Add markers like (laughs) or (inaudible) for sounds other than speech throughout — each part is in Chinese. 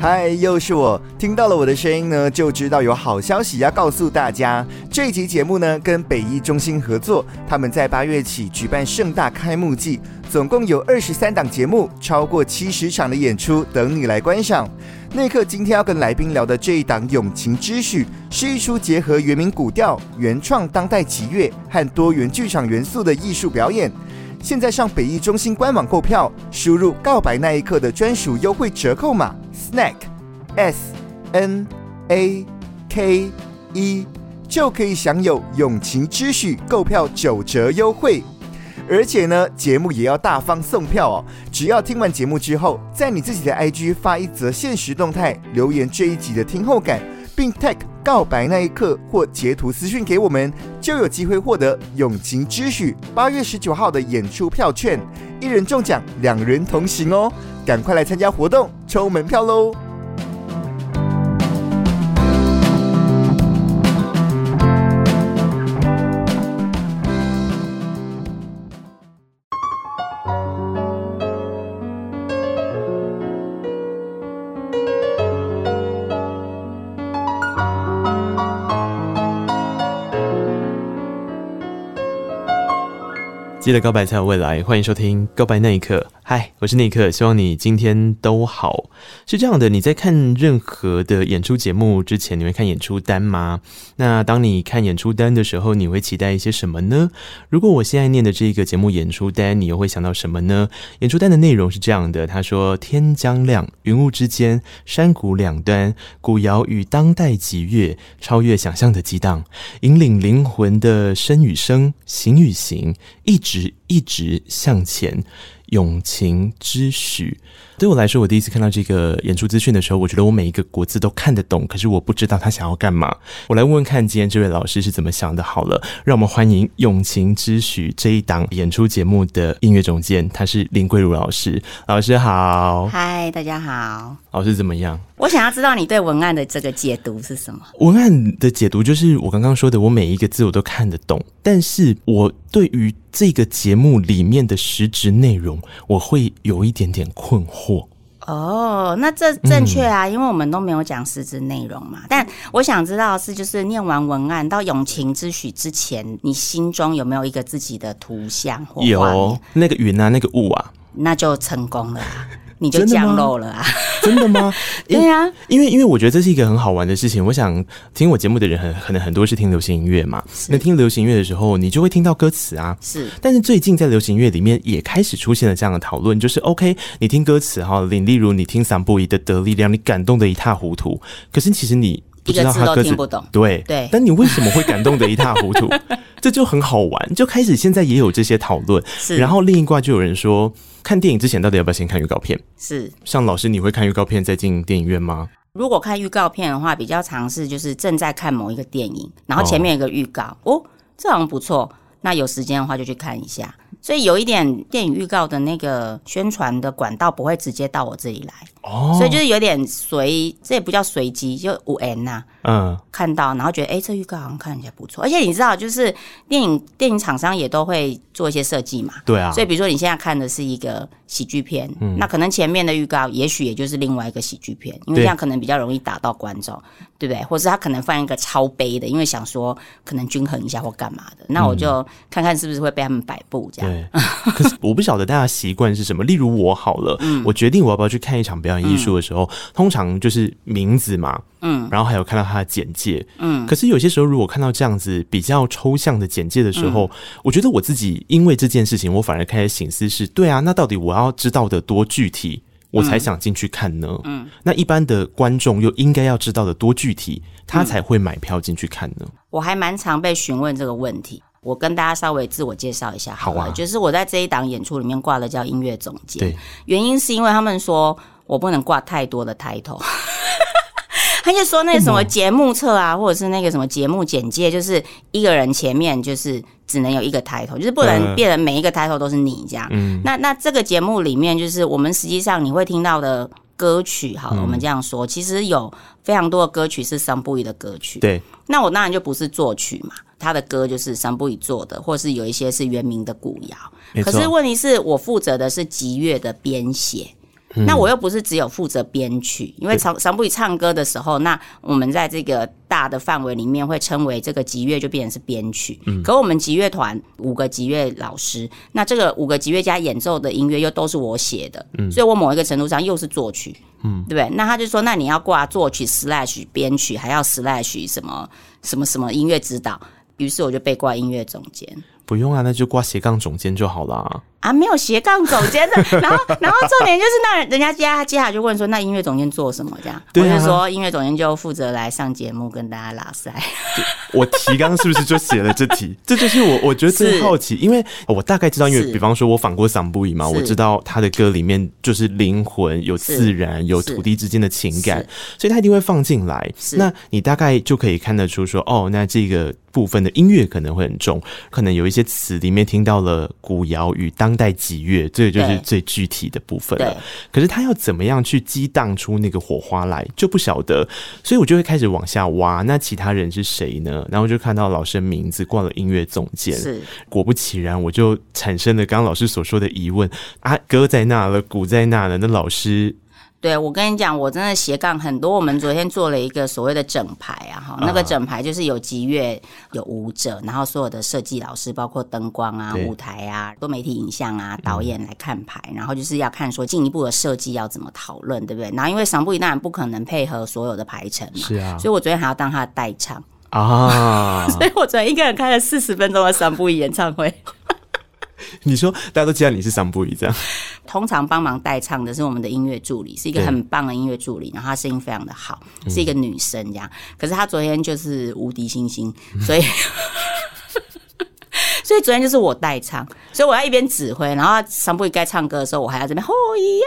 嗨，又是我。听到了我的声音呢，就知道有好消息要告诉大家。这一集节目呢，跟北艺中心合作，他们在八月起举办盛大开幕季，总共有二十三档节目，超过七十场的演出等你来观赏。内克今天要跟来宾聊的这一档《永情之许》，是一出结合原民古调、原创当代击乐和多元剧场元素的艺术表演。现在上北艺中心官网购票，输入“告白那一刻”的专属优惠折扣码 “snack s n a k e”，就可以享有《永晴之许》购票九折优惠。而且呢，节目也要大方送票哦！只要听完节目之后，在你自己的 IG 发一则限时动态，留言这一集的听后感，并 tag 告白那一刻或截图私讯给我们，就有机会获得《永晴之许》八月十九号的演出票券，一人中奖，两人同行哦！赶快来参加活动，抽门票喽！记得告白才有未来，欢迎收听《告白那一刻》。嗨，我是尼克，希望你今天都好。是这样的，你在看任何的演出节目之前，你会看演出单吗？那当你看演出单的时候，你会期待一些什么呢？如果我现在念的这个节目演出单，你又会想到什么呢？演出单的内容是这样的，他说：天将亮，云雾之间，山谷两端，古谣与当代击乐，超越想象的激荡，引领灵魂的声与声，形与形，一直一直向前。永情之许，对我来说，我第一次看到这个演出资讯的时候，我觉得我每一个国字都看得懂，可是我不知道他想要干嘛。我来问问看，今天这位老师是怎么想的。好了，让我们欢迎《永情之许》这一档演出节目的音乐总监，他是林桂如老师。老师好，嗨，大家好。老师怎么样？我想要知道你对文案的这个解读是什么？文案的解读就是我刚刚说的，我每一个字我都看得懂，但是我对于这个节目里面的实质内容，我会有一点点困惑。哦，那这正确啊，嗯、因为我们都没有讲实质内容嘛。但我想知道的是，就是念完文案到永情之许之前，你心中有没有一个自己的图像或？有那个云啊，那个雾啊，那就成功了。你就降漏了啊？真的吗？(laughs) 对呀、啊，因为因为我觉得这是一个很好玩的事情。我想听我节目的人很可能很多是听流行音乐嘛。那听流行音乐的时候，你就会听到歌词啊。是。但是最近在流行音乐里面也开始出现了这样的讨论，就是 OK，你听歌词哈，例例如你听桑布伊的得力量，你感动的一塌糊涂。可是其实你不知道他歌词，听不懂。对对。但你为什么会感动得一塌糊涂？(laughs) 这就很好玩。就开始现在也有这些讨论。是。然后另一卦就有人说。看电影之前到底要不要先看预告片？是，像老师，你会看预告片再进电影院吗？如果看预告片的话，比较尝试就是正在看某一个电影，然后前面有个预告，哦，哦，这好像不错，那有时间的话就去看一下。所以有一点电影预告的那个宣传的管道不会直接到我这里来。哦，所以就是有点随，这也不叫随机，就五 N 呐。嗯，看到然后觉得，哎、欸，这预告好像看起来不错，而且你知道，就是电影电影厂商也都会做一些设计嘛。对啊。所以比如说你现在看的是一个喜剧片，嗯，那可能前面的预告也许也就是另外一个喜剧片，因为这样可能比较容易打到观众，对不对？或是他可能放一个超悲的，因为想说可能均衡一下或干嘛的。那我就看看是不是会被他们摆布这样。对。可是我不晓得大家习惯是什么。例如我好了，嗯，我决定我要不要去看一场表演艺术的时候，嗯，通常就是名字嘛，嗯，然后还有看到他的简介，嗯。可是有些时候，如果看到这样子比较抽象的简介的时候，嗯，我觉得我自己因为这件事情，我反而开始醒思是：对啊，那到底我要知道的多具体，我才想进去看呢？嗯。那一般的观众又应该要知道的多具体，他才会买票进去看呢？我还蛮常被询问这个问题。我跟大家稍微自我介绍一下好了，好啊，就是我在这一档演出里面挂的叫音乐总监。对，原因是因为他们说我不能挂太多的 title。(laughs) 他就说那什么节目册啊，或者是那个什么节目简介，就是一个人前面就是只能有一个 title，就是不能变成每一个 title 都是你这样。嗯，那那这个节目里面，就是我们实际上你会听到的歌曲，好了，我们这样说，其实有非常多的歌曲是桑布伊的歌曲。对，那我当然就不是作曲嘛，他的歌就是桑布伊做的，或是有一些是原名的古谣。可是问题是我负责的是吉乐的编写。那我又不是只有负责编曲，因为桑桑布伊唱歌的时候，那我们在这个大的范围里面会称为这个吉乐，就变成是编曲。嗯，可我们吉乐团五个吉乐老师，那这个五个吉乐家演奏的音乐又都是我写的，嗯，所以我某一个程度上又是作曲，嗯，对不对？那他就说，那你要挂作曲 slash 编曲，还要 slash 什么什么什么音乐指导，于是我就被挂音乐总监。不用啊，那就挂斜杠总监就好了。啊，没有斜杠总监的，(laughs) 然后，然后重点就是那人家接下接下来就问说，那音乐总监做什么？这样，对啊、我就说音乐总监就负责来上节目跟大家拉塞。(laughs) 我提纲是不是就写了这题？(laughs) 这就是我我觉得最好奇，因为我大概知道，因为比方说我访过桑布伊嘛，我知道他的歌里面就是灵魂有自然有土地之间的情感，所以他一定会放进来。那你大概就可以看得出说，哦，那这个部分的音乐可能会很重，可能有一些词里面听到了古谣与当。当代几月，这个就是最具体的部分了。可是他要怎么样去激荡出那个火花来，就不晓得。所以我就会开始往下挖。那其他人是谁呢？然后就看到老师的名字挂了音乐总监。是，果不其然，我就产生了刚刚老师所说的疑问：啊，歌在那了，鼓在那了，那老师。对，我跟你讲，我真的斜杠很多。我们昨天做了一个所谓的整排啊，哈，那个整排就是有吉乐、有舞者，然后所有的设计老师，包括灯光啊、舞台啊、多媒体影像啊、导演来看排，然后就是要看说进一步的设计要怎么讨论，对不对？然后因为桑布伊当然不可能配合所有的排程嘛，是啊，所以我昨天还要当他的代唱啊，(laughs) 所以我昨天一个人开了四十分钟的桑布伊演唱会。(laughs) 你说大家都知道你是桑布伊这样，通常帮忙代唱的是我们的音乐助理，是一个很棒的音乐助理，然后她声音非常的好，是一个女生这样。嗯、可是她昨天就是无敌星星，所以、嗯、所以昨天就是我代唱，所以我要一边指挥，然后桑布伊该唱歌的时候，我还要这边吼一呀。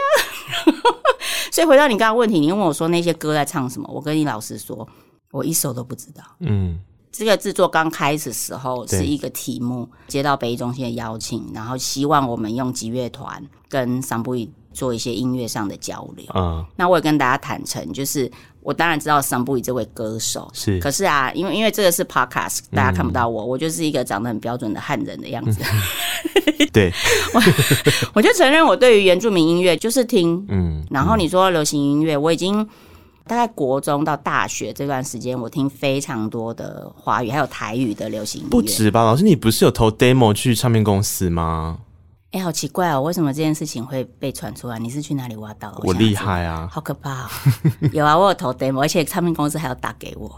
(laughs) 所以回到你刚刚问题，你问我说那些歌在唱什么，我跟你老实说，我一首都不知道。嗯。这个制作刚开始的时候是一个题目，接到北艺中心的邀请，然后希望我们用吉乐团跟桑布伊做一些音乐上的交流。嗯，那我也跟大家坦诚，就是我当然知道桑布伊这位歌手是，可是啊，因为因为这个是 podcast，大家看不到我，我就是一个长得很标准的汉人的样子。(laughs) 对，(laughs) 我我就承认我对于原住民音乐就是听，嗯，然后你说流行音乐，我已经。大概国中到大学这段时间，我听非常多的华语还有台语的流行音乐。不止吧，老师，你不是有投 demo 去唱片公司吗？哎、欸，好奇怪哦，为什么这件事情会被传出来？你是去哪里挖到的？我厉害啊！好可怕哦！(laughs) 有啊，我有投 demo，而且唱片公司还要打给我。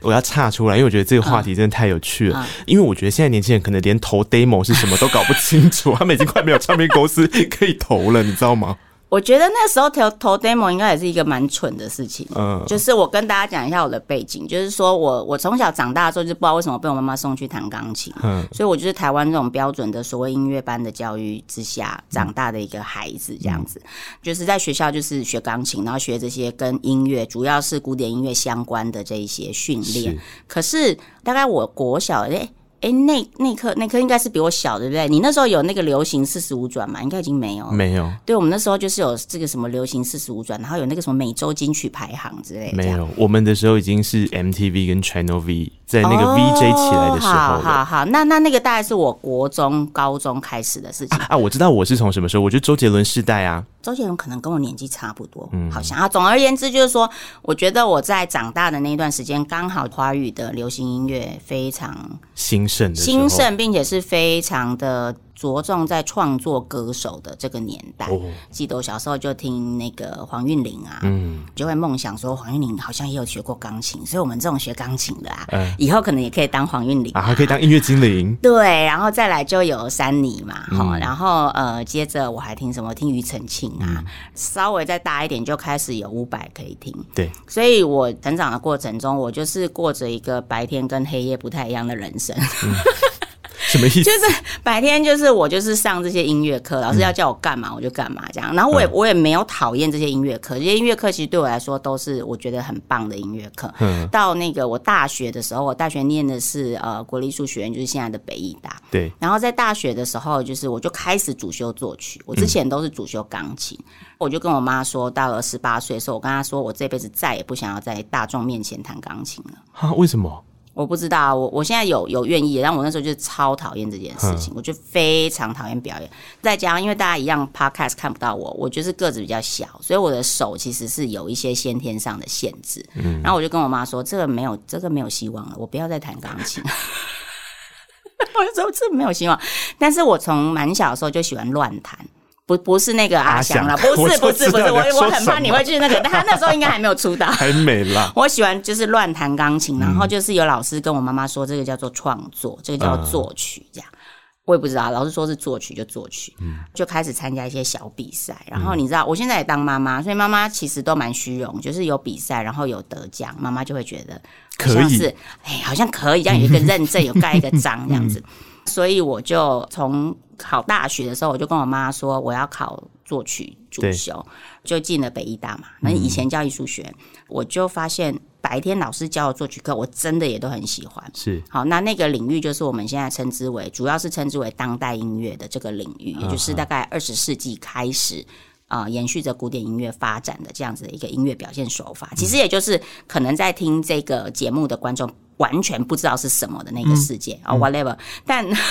我要岔出来，因为我觉得这个话题真的太有趣了。嗯嗯、因为我觉得现在年轻人可能连投 demo 是什么都搞不清楚，(laughs) 他们已经快没有唱片公司可以投了，你知道吗？我觉得那时候投投 demo 应该也是一个蛮蠢的事情。嗯，就是我跟大家讲一下我的背景，就是说我我从小长大的时候就不知道为什么被我妈妈送去弹钢琴。嗯，所以我就是台湾这种标准的所谓音乐班的教育之下长大的一个孩子，这样子，就是在学校就是学钢琴，然后学这些跟音乐，主要是古典音乐相关的这一些训练。可是大概我国小诶。哎，那那颗那颗应该是比我小，对不对？你那时候有那个流行四十五转嘛？应该已经没有了。没有。对，我们那时候就是有这个什么流行四十五转，然后有那个什么每周金曲排行之类的。没有，我们的时候已经是 MTV 跟 Channel V 在那个 VJ 起来的时候。好好好，那那那个大概是我国中、高中开始的事情啊，啊。我知道我是从什么时候，我觉得周杰伦世代啊。周杰伦可能跟我年纪差不多，嗯，好像啊。总而言之，就是说，我觉得我在长大的那一段时间，刚好华语的流行音乐非常兴盛，兴盛，并且是非常的。着重在创作歌手的这个年代，哦、记得我小时候就听那个黄韵玲啊，嗯，就会梦想说黄韵玲好像也有学过钢琴，所以我们这种学钢琴的啊，嗯、以后可能也可以当黄韵玲啊，还可以当音乐精灵。(laughs) 对，然后再来就有珊妮嘛，好、嗯，然后呃，接着我还听什么？听庾澄庆啊，嗯、稍微再大一点就开始有伍佰可以听。对，所以我成长的过程中，我就是过着一个白天跟黑夜不太一样的人生。嗯什么意思？就是白天就是我就是上这些音乐课，老师要叫我干嘛我就干嘛这样。然后我也我也没有讨厌这些音乐课，这些音乐课其实对我来说都是我觉得很棒的音乐课。嗯。到那个我大学的时候，我大学念的是呃国立艺术学院，就是现在的北艺大。对。然后在大学的时候，就是我就开始主修作曲。我之前都是主修钢琴。我就跟我妈说，到了十八岁的时候，我跟她说，我这辈子再也不想要在大众面前弹钢琴了。啊？为什么？我不知道。我我现在有有愿意，但我那时候就超讨厌这件事情，我就非常讨厌表演。再加上因为大家一样 podcast 看不到我，我就是个子比较小，所以我的手其实是有一些先天上的限制。嗯。然后我就跟我妈说，这个没有，这个没有希望了，我不要再弹钢琴。(laughs) 我就说这个没有希望。但是我从蛮小的时候就喜欢乱弹。不不是那个阿翔了，不是不是不是，我我很怕你会去那个，但他那时候应该还没有出道，(laughs) 还没啦。(laughs) 我喜欢就是乱弹钢琴，然后就是有老师跟我妈妈说，这个叫做创作，这个叫做作曲，这样。我也不知道，老师说是作曲就作曲，就开始参加一些小比赛。然后你知道，我现在也当妈妈，所以妈妈其实都蛮虚荣，就是有比赛，然后有得奖，妈妈就会觉得可以，哎，好像可以这样，有一个认证，有盖一个章这样子。所以我就从考大学的时候，我就跟我妈说我要考作曲主修，就进了北艺大嘛。那以前叫艺术学，嗯、我就发现白天老师教的作曲课，我真的也都很喜欢。是好，那那个领域就是我们现在称之为，主要是称之为当代音乐的这个领域，也就是大概二十世纪开始啊、呃，延续着古典音乐发展的这样子的一个音乐表现手法。其实也就是可能在听这个节目的观众。完全不知道是什么的那个世界啊、嗯 oh,，whatever 但。但 (laughs)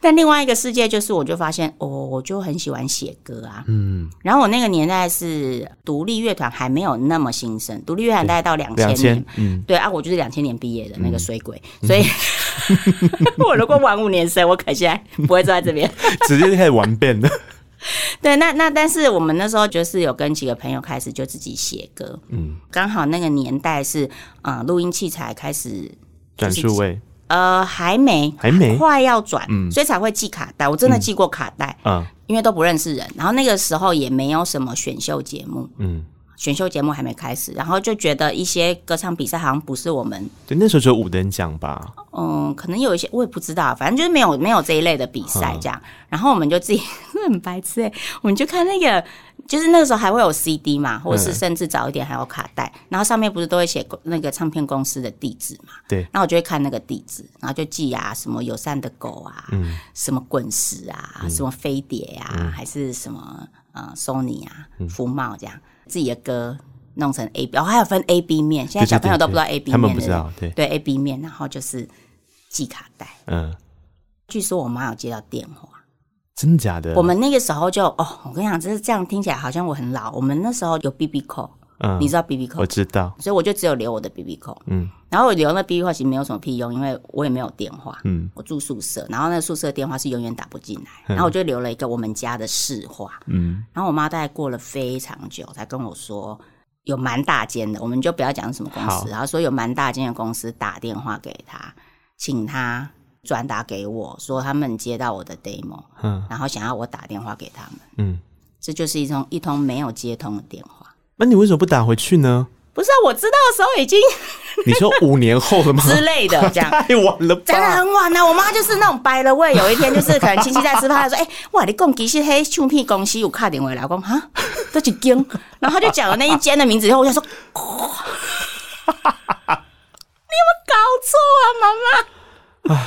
但另外一个世界就是，我就发现，哦，我就很喜欢写歌啊。嗯。然后我那个年代是独立乐团还没有那么兴盛，独立乐团大概到两千年。嗯。对啊，我就是两千年毕业的那个水鬼，嗯、所以、嗯、我如果晚五年生，我可能现在不会坐在这边，(laughs) 直接就开始玩遍了。(laughs) 对，那那但是我们那时候就是有跟几个朋友开始就自己写歌，嗯，刚好那个年代是啊，录、呃、音器材开始转数位，呃，还没，还没，快要转，嗯，所以才会寄卡带。我真的寄过卡带，嗯，因为都不认识人，然后那个时候也没有什么选秀节目，嗯。选秀节目还没开始，然后就觉得一些歌唱比赛好像不是我们。对，那时候只有五等奖吧。嗯，可能有一些我也不知道，反正就是没有没有这一类的比赛这样。嗯、然后我们就自己 (laughs) 很白痴哎，我们就看那个，就是那个时候还会有 CD 嘛，或者是甚至早一点还有卡带，嗯、然后上面不是都会写那个唱片公司的地址嘛？对。然后我就会看那个地址，然后就记啊，什么友善的狗啊，嗯，什么滚石啊，嗯、什么飞碟啊，嗯、还是什么呃 Sony 啊，福茂这样。自己的歌弄成 A B，然后还有分 A B 面，现在小朋友都不知道 A B 面，他们不知道，对对 A B 面，然后就是寄卡带。嗯，据说我妈有接到电话，真的假的？我们那个时候就哦，我跟你讲，就是这样听起来好像我很老。我们那时候有 B B call。嗯，你知道 B B call？我知道，所以我就只有留我的 B B call。嗯，然后我留那 B B call 其实没有什么屁用，因为我也没有电话。嗯，我住宿舍，然后那宿舍电话是永远打不进来。嗯、然后我就留了一个我们家的市话。嗯，然后我妈大概过了非常久才跟我说，有蛮大间的，我们就不要讲什么公司，然后说有蛮大间的公司打电话给他，请他转达给我说他们接到我的 demo，嗯，然后想要我打电话给他们。嗯，这就是一通一通没有接通的电话。那你为什么不打回去呢？不是啊，我知道的时候已经，(laughs) 你说五年后了吗？之类的，(laughs) 这样太晚了吧，真的很晚啊。我妈就是那种掰了味，有一天就是可能亲戚在吃饭，她说：“哎、欸，哇，你讲其实黑唱片公司有卡电话来，讲哈，都几间。(laughs) ”然后她就讲了那一间的名字以后，我就说：“哇，你有没有搞错啊，妈妈？”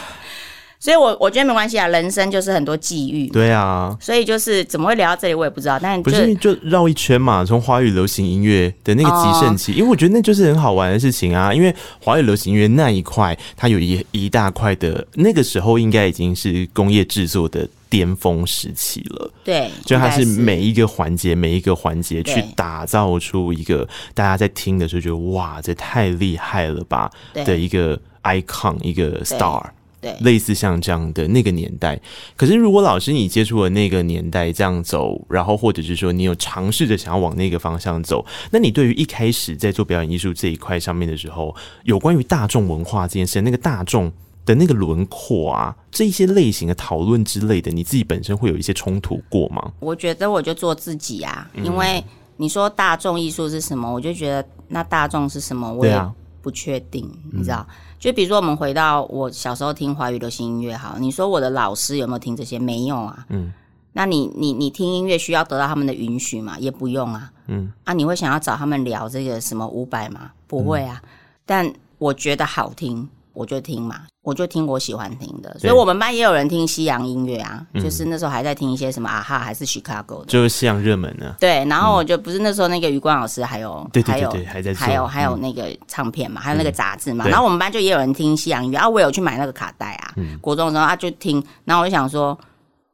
唉所以我，我我觉得没关系啊，人生就是很多际遇。对啊，所以就是怎么会聊到这里，我也不知道。但不是就绕一圈嘛，从华语流行音乐的那个极盛期，哦、因为我觉得那就是很好玩的事情啊。因为华语流行音乐那一块，它有一一大块的，那个时候应该已经是工业制作的巅峰时期了。对，就它是每一个环节，每一个环节去打造出一个大家在听的时候觉得哇，这太厉害了吧的一个 icon，一个 star。对，类似像这样的那个年代，可是如果老师你接触了那个年代这样走，然后或者是说你有尝试着想要往那个方向走，那你对于一开始在做表演艺术这一块上面的时候，有关于大众文化这件事，那个大众的那个轮廓啊，这一些类型的讨论之类的，你自己本身会有一些冲突过吗？我觉得我就做自己啊，因为你说大众艺术是什么，我就觉得那大众是什么，我也。不确定，你知道？嗯、就比如说，我们回到我小时候听华语流行音乐，好，你说我的老师有没有听这些？没有啊。嗯，那你你你听音乐需要得到他们的允许吗？也不用啊。嗯，啊，你会想要找他们聊这个什么五百吗？不会啊。嗯、但我觉得好听。我就听嘛，我就听我喜欢听的，所以我们班也有人听西洋音乐啊，对就是那时候还在听一些什么啊哈，还是 Chicago 的，就是西洋热门呢。对，然后我就不是那时候那个余光老师还有，对对对对，还在还有还有那个唱片嘛，还有那个杂志嘛，然后我们班就也有人听西洋音乐啊，我有去买那个卡带啊，国中的时候啊就听，然后我就想说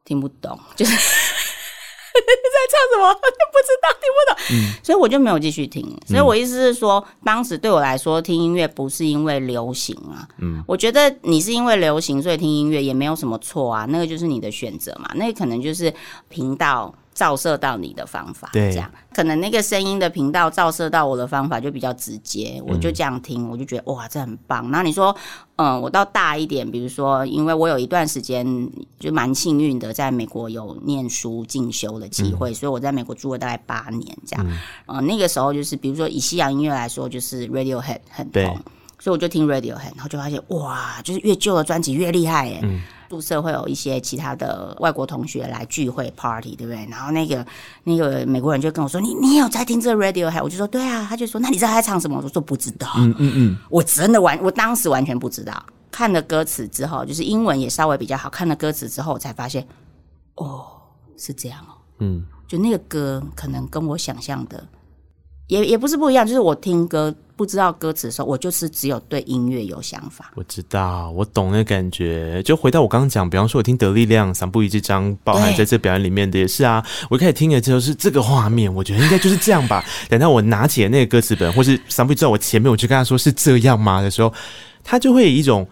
听不懂，就是。在唱什么？不知道，听不懂，嗯，所以我就没有继续听。所以我意思是说，当时对我来说，听音乐不是因为流行啊，嗯，我觉得你是因为流行所以听音乐也没有什么错啊，那个就是你的选择嘛，那个可能就是频道。照射到你的方法，对，这样。可能那个声音的频道照射到我的方法就比较直接，我就这样听，我就觉得哇，这很棒。然后你说，嗯，我到大一点，比如说，因为我有一段时间就蛮幸运的，在美国有念书进修的机会，嗯、所以我在美国住了大概八年，这样。嗯、呃，那个时候就是，比如说以西洋音乐来说，就是 Radiohead 很红，所以我就听 Radiohead，然后就发现哇，就是越旧的专辑越厉害，哎。嗯宿舍会有一些其他的外国同学来聚会 party，对不对？然后那个那个美国人就跟我说：“你你有在听这个 Radiohead？” 我就说：“对啊。”他就说：“那你知道他在唱什么？”我说：“不知道。”嗯嗯嗯，我真的完，我当时完全不知道。看了歌词之后，就是英文也稍微比较好。看了歌词之后，我才发现，哦，是这样哦。嗯，就那个歌可能跟我想象的也也不是不一样，就是我听歌。不知道歌词的时候，我就是只有对音乐有想法。我知道，我懂那感觉。就回到我刚刚讲，比方说，我听得力量、桑布伊这张，包含在这表演里面的也是啊。我一开始听的时候是这个画面，我觉得应该就是这样吧。等到我拿起了那个歌词本，或是桑布伊在我前面，我就跟他说是这样吗的时候，他就会有一种。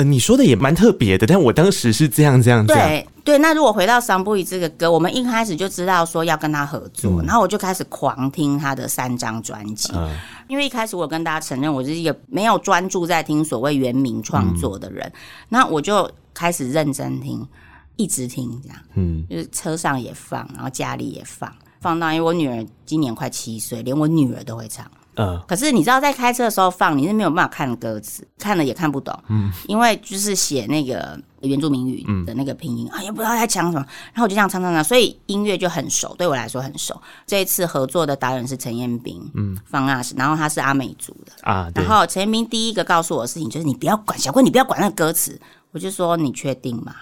呃，你说的也蛮特别的，但我当时是这样这样这样。对对，那如果回到桑布伊这个歌，我们一开始就知道说要跟他合作，嗯、然后我就开始狂听他的三张专辑。嗯、因为一开始我跟大家承认，我是一个没有专注在听所谓原名创作的人，嗯、那我就开始认真听，一直听这样。嗯，就是车上也放，然后家里也放，放到因为我女儿今年快七岁，连我女儿都会唱。嗯，可是你知道，在开车的时候放，你是没有办法看歌词，看了也看不懂。嗯，因为就是写那个原住民语的那个拼音，啊、嗯，也不知道在讲什么。然后我就这样唱唱唱，所以音乐就很熟，对我来说很熟。这一次合作的导演是陈彦斌，嗯，方阿是，然后他是阿美族的啊。然后陈彦斌第一个告诉我的事情就是，你不要管小贵，你不要管那个歌词。我就说，你确定吗？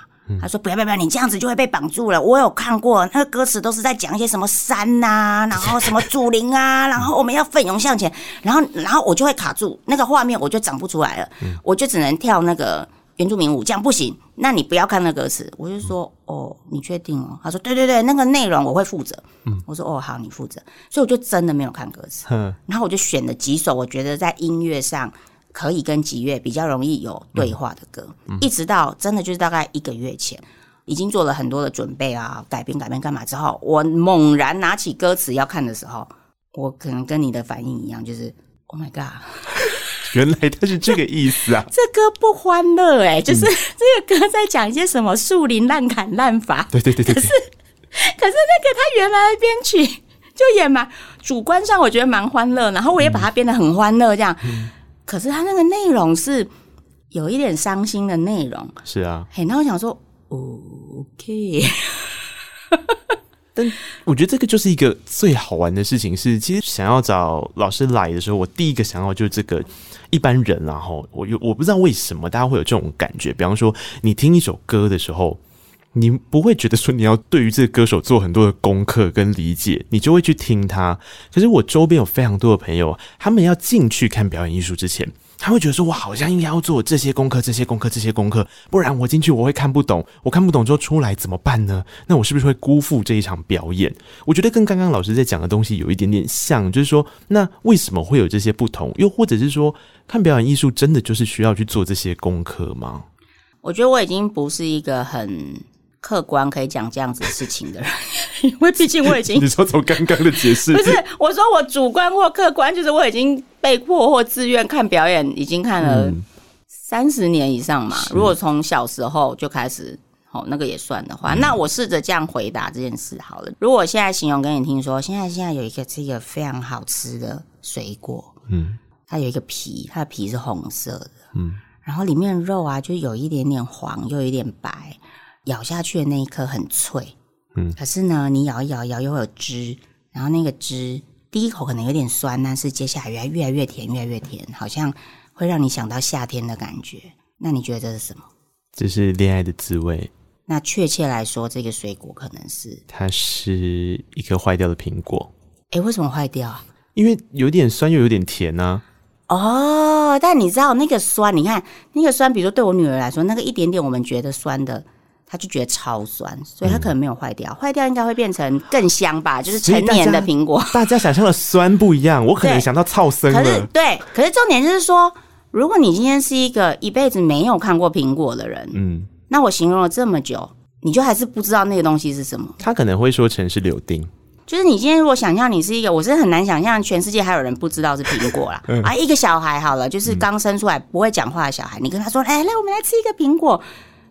他说：“不要不要不要，你这样子就会被绑住了。我有看过那个歌词，都是在讲一些什么山呐、啊，然后什么祖灵啊，然后我们要奋勇向前，然后然后我就会卡住那个画面，我就长不出来了，我就只能跳那个原住民舞，这样不行。那你不要看那歌词。”我就说：“哦，你确定哦？”他说：“对对对，那个内容我会负责。”我说：“哦，好，你负责。”所以我就真的没有看歌词，然后我就选了几首我觉得在音乐上。可以跟吉月比较容易有对话的歌，一直到真的就是大概一个月前，已经做了很多的准备啊，改编改编干嘛之后，我猛然拿起歌词要看的时候，我可能跟你的反应一样，就是 Oh my God，(laughs) 原来他是这个意思啊！(laughs) 这歌不欢乐哎，就是、嗯、这个歌在讲一些什么树林滥砍滥伐，(laughs) 对对对对，可是可是那个他原来的编曲就也蛮主观上我觉得蛮欢乐，然后我也把它编得很欢乐这样。嗯可是他那个内容是有一点伤心的内容，是啊，嘿，那我想说，OK，(laughs) 但我觉得这个就是一个最好玩的事情是，是其实想要找老师来的时候，我第一个想要就是这个一般人，然后我有我不知道为什么大家会有这种感觉，比方说你听一首歌的时候。你不会觉得说你要对于这个歌手做很多的功课跟理解，你就会去听他。可是我周边有非常多的朋友，他们要进去看表演艺术之前，他会觉得说，我好像应该要做这些功课、这些功课、这些功课，不然我进去我会看不懂。我看不懂之后出来怎么办呢？那我是不是会辜负这一场表演？我觉得跟刚刚老师在讲的东西有一点点像，就是说，那为什么会有这些不同？又或者是说，看表演艺术真的就是需要去做这些功课吗？我觉得我已经不是一个很。客观可以讲这样子的事情的人，(laughs) 因为毕竟我已经 (laughs) 你说从刚刚的解释。不是我说我主观或客观，就是我已经被迫或自愿看表演，已经看了三十年以上嘛。嗯、如果从小时候就开始，哦，那个也算的话，嗯、那我试着这样回答这件事好了。如果我现在形容给你听说，现在现在有一个这个非常好吃的水果，嗯，它有一个皮，它的皮是红色的，嗯，然后里面肉啊就有一点点黄，又有一点白，咬下去的那一颗很脆，嗯可是呢，你咬一咬，咬又会有汁，然后那个汁第一口可能有点酸，但是接下来越来越来越甜，越来越甜，好像会让你想到夏天的感觉。那你觉得这是什么？这是恋爱的滋味。那确切来说，这个水果可能是……它是一颗坏掉的苹果，诶，为什么坏掉啊？因为有点酸又有点甜呢、啊。哦，但你知道那个酸？你看那个酸，比如说对我女儿来说，那个一点点我们觉得酸的，她就觉得超酸，所以他可能没有坏掉。坏、嗯、掉应该会变成更香吧？就是成年的苹果。(laughs) (laughs) 大家想象的酸不一样，我可能想到超生。可是对，可是重点就是说，如果你今天是一个一辈子没有看过苹果的人，嗯，那我形容了这么久，你就还是不知道那个东西是什么？他可能会说成是柳丁。就是你今天如果想象你是一个，我是很难想象全世界还有人不知道是苹果啦。(laughs) 嗯、啊，一个小孩好了，就是刚生出来不会讲话的小孩，你跟他说，哎，来，我们来吃一个苹果，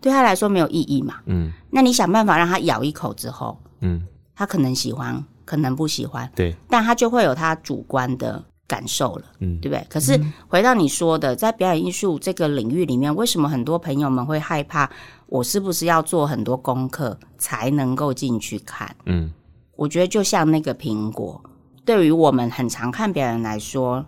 对他来说没有意义嘛。嗯，那你想办法让他咬一口之后，嗯，他可能喜欢，可能不喜欢，对，但他就会有他主观的感受了，嗯，对不对？可是回到你说的，在表演艺术这个领域里面，为什么很多朋友们会害怕？我是不是要做很多功课才能够进去看？嗯。我觉得就像那个苹果，对于我们很常看表演来说，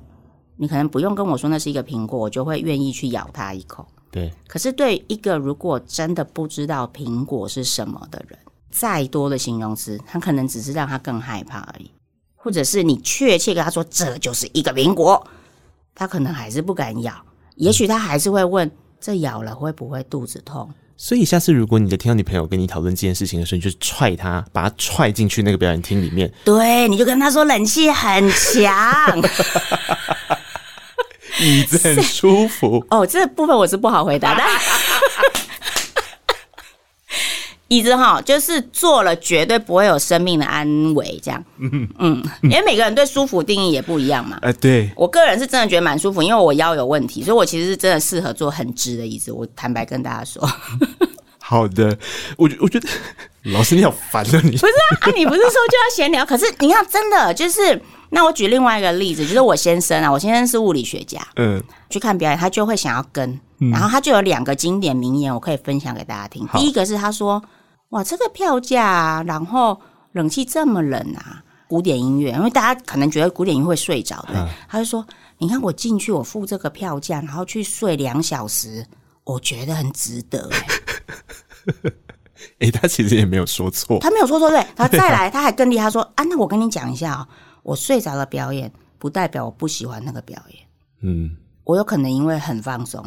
你可能不用跟我说那是一个苹果，我就会愿意去咬它一口。对。可是对一个如果真的不知道苹果是什么的人，再多的形容词，他可能只是让他更害怕而已。或者是你确切跟他说这就是一个苹果，他可能还是不敢咬。也许他还是会问：这咬了会不会肚子痛？所以下次如果你在听到你朋友跟你讨论这件事情的时候，你就踹他，把他踹进去那个表演厅里面。对，你就跟他说冷气很强，(laughs) 椅子很舒服。(laughs) 哦，这部分我是不好回答的。(laughs) 椅子哈，就是坐了绝对不会有生命的安危，这样。嗯嗯，因为每个人对舒服定义也不一样嘛。哎、呃，对我个人是真的觉得蛮舒服，因为我腰有问题，所以我其实是真的适合坐很直的椅子。我坦白跟大家说。(laughs) 好的，我觉我觉得老师你好烦啊你。不是啊，啊，你不是说就要闲聊？可是你看，真的就是，那我举另外一个例子，就是我先生啊，我先生是物理学家，嗯，去看表演，他就会想要跟，嗯、然后他就有两个经典名言，我可以分享给大家听。第一个是他说。哇，这个票价啊，然后冷气这么冷啊，古典音乐，因为大家可能觉得古典音乐会睡着，对，嗯、他就说：“你看我进去，我付这个票价，然后去睡两小时，我觉得很值得。”哎，他其实也没有说错，他没有说错，对。他再来，他还更厉害，他说：“啊，那我跟你讲一下哦，我睡着了表演，不代表我不喜欢那个表演。嗯，我有可能因为很放松。”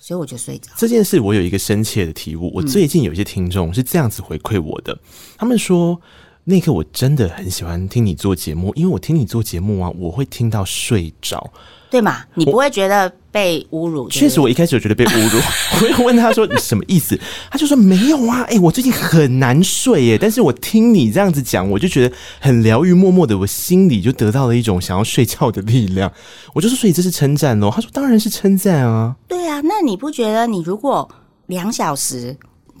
所以我就睡着。这件事我有一个深切的体悟。我最近有一些听众是这样子回馈我的，嗯、他们说那刻我真的很喜欢听你做节目，因为我听你做节目啊，我会听到睡着。对嘛？你不会觉得被侮辱？确实，我一开始有觉得被侮辱。(laughs) 我问他说：“你什么意思？”他就说：“没有啊，哎、欸，我最近很难睡耶。但是我听你这样子讲，我就觉得很疗愈，默默的，我心里就得到了一种想要睡觉的力量。我就说：所以这是称赞哦？他说：当然是称赞啊。对啊，那你不觉得你如果两小时？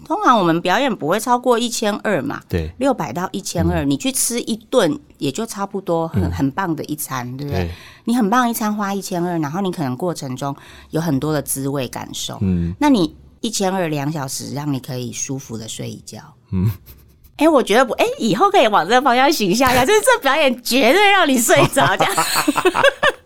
通常我们表演不会超过一千二嘛，对，六百到一千二，你去吃一顿也就差不多很，很、嗯、很棒的一餐，对不对？对，你很棒一餐花一千二，然后你可能过程中有很多的滋味感受，嗯，那你一千二两小时，让你可以舒服的睡一觉，嗯，哎、欸，我觉得不，哎、欸，以后可以往这个方向形象一下，就是这表演绝对让你睡着，这样。(laughs)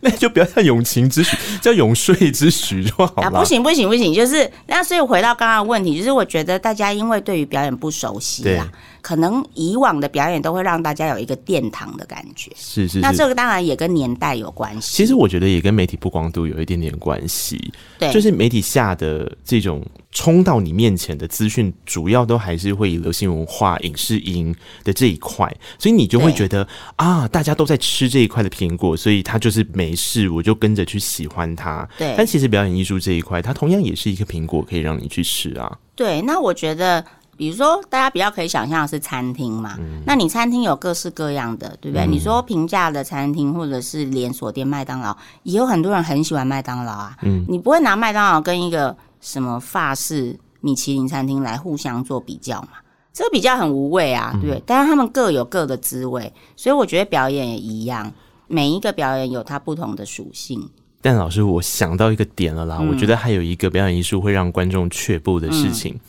那就不要叫永情之许，叫永睡之许就好了。啊，不行不行不行，就是那所以回到刚刚的问题，就是我觉得大家因为对于表演不熟悉啊，可能以往的表演都会让大家有一个殿堂的感觉。是是是，那这个当然也跟年代有关系。其实我觉得也跟媒体曝光度有一点点关系。对，就是媒体下的这种冲到你面前的资讯，主要都还是会以流行文化、影视音的这一块，所以你就会觉得啊，大家都在吃这一块的苹果，所以他就是没事，我就跟着去喜欢它。对，但其实表演艺术这一块，它同样也是一个苹果，可以让你去吃啊。对，那我觉得。比如说，大家比较可以想象的是餐厅嘛，嗯、那你餐厅有各式各样的，对不对？嗯、你说平价的餐厅或者是连锁店，麦当劳也有很多人很喜欢麦当劳啊。嗯，你不会拿麦当劳跟一个什么法式米其林餐厅来互相做比较嘛？这个比较很无味啊，对不对？但是他们各有各的滋味，所以我觉得表演也一样。每一个表演有它不同的属性。但老师，我想到一个点了啦，嗯、我觉得还有一个表演艺术会让观众却步的事情。嗯、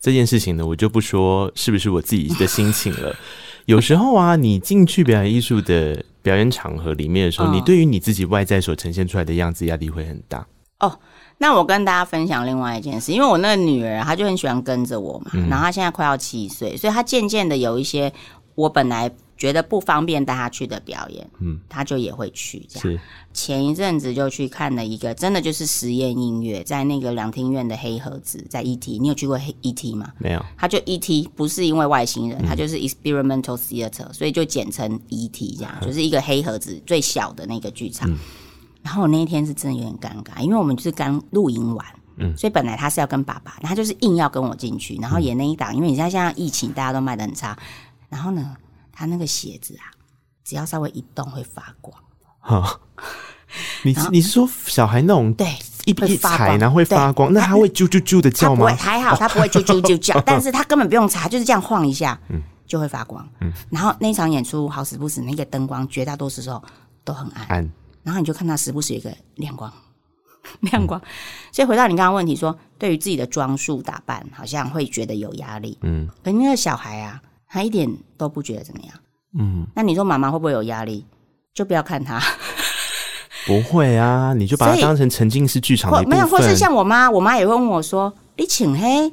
这件事情呢，我就不说是不是我自己的心情了。有时候啊，你进去表演艺术的表演场合里面的时候，哦、你对于你自己外在所呈现出来的样子压力会很大。哦，那我跟大家分享另外一件事，因为我那个女儿她就很喜欢跟着我嘛，嗯、然后她现在快要七岁，所以她渐渐的有一些我本来。觉得不方便带他去的表演，嗯，他就也会去这样。前一阵子就去看了一个，真的就是实验音乐，在那个两厅院的黑盒子，在 ET，你有去过黑 ET 吗？没有。他就 ET，不是因为外星人，他就是 Experimental Theater，所以就简称 ET，这样，就是一个黑盒子最小的那个剧场。嗯、然后我那一天是真的有点尴尬，因为我们就是刚录音完，嗯，所以本来他是要跟爸爸，他就是硬要跟我进去，然后演那一档，因为你知道现在疫情，大家都卖的很差，然后呢。他那个鞋子啊，只要稍微一动会发光。哈，你后你是说小孩那种对一一踩然后会发光？那他会啾啾啾的叫吗？还好，他不会啾啾啾叫，(laughs) 但是他根本不用踩，就是这样晃一下，嗯，就会发光。嗯，然后那场演出好死不死，那个灯光绝大多数时候都很暗，暗然后你就看他时不时有一个亮光，亮光。嗯、所以回到你刚刚问题说，对于自己的装束打扮，好像会觉得有压力。嗯，可那个小孩啊。他一点都不觉得怎么样，嗯，那你说妈妈会不会有压力？就不要看他，不会啊，你就把它当成沉浸式剧场。没有，或是像我妈，我妈也会问我说：“你请黑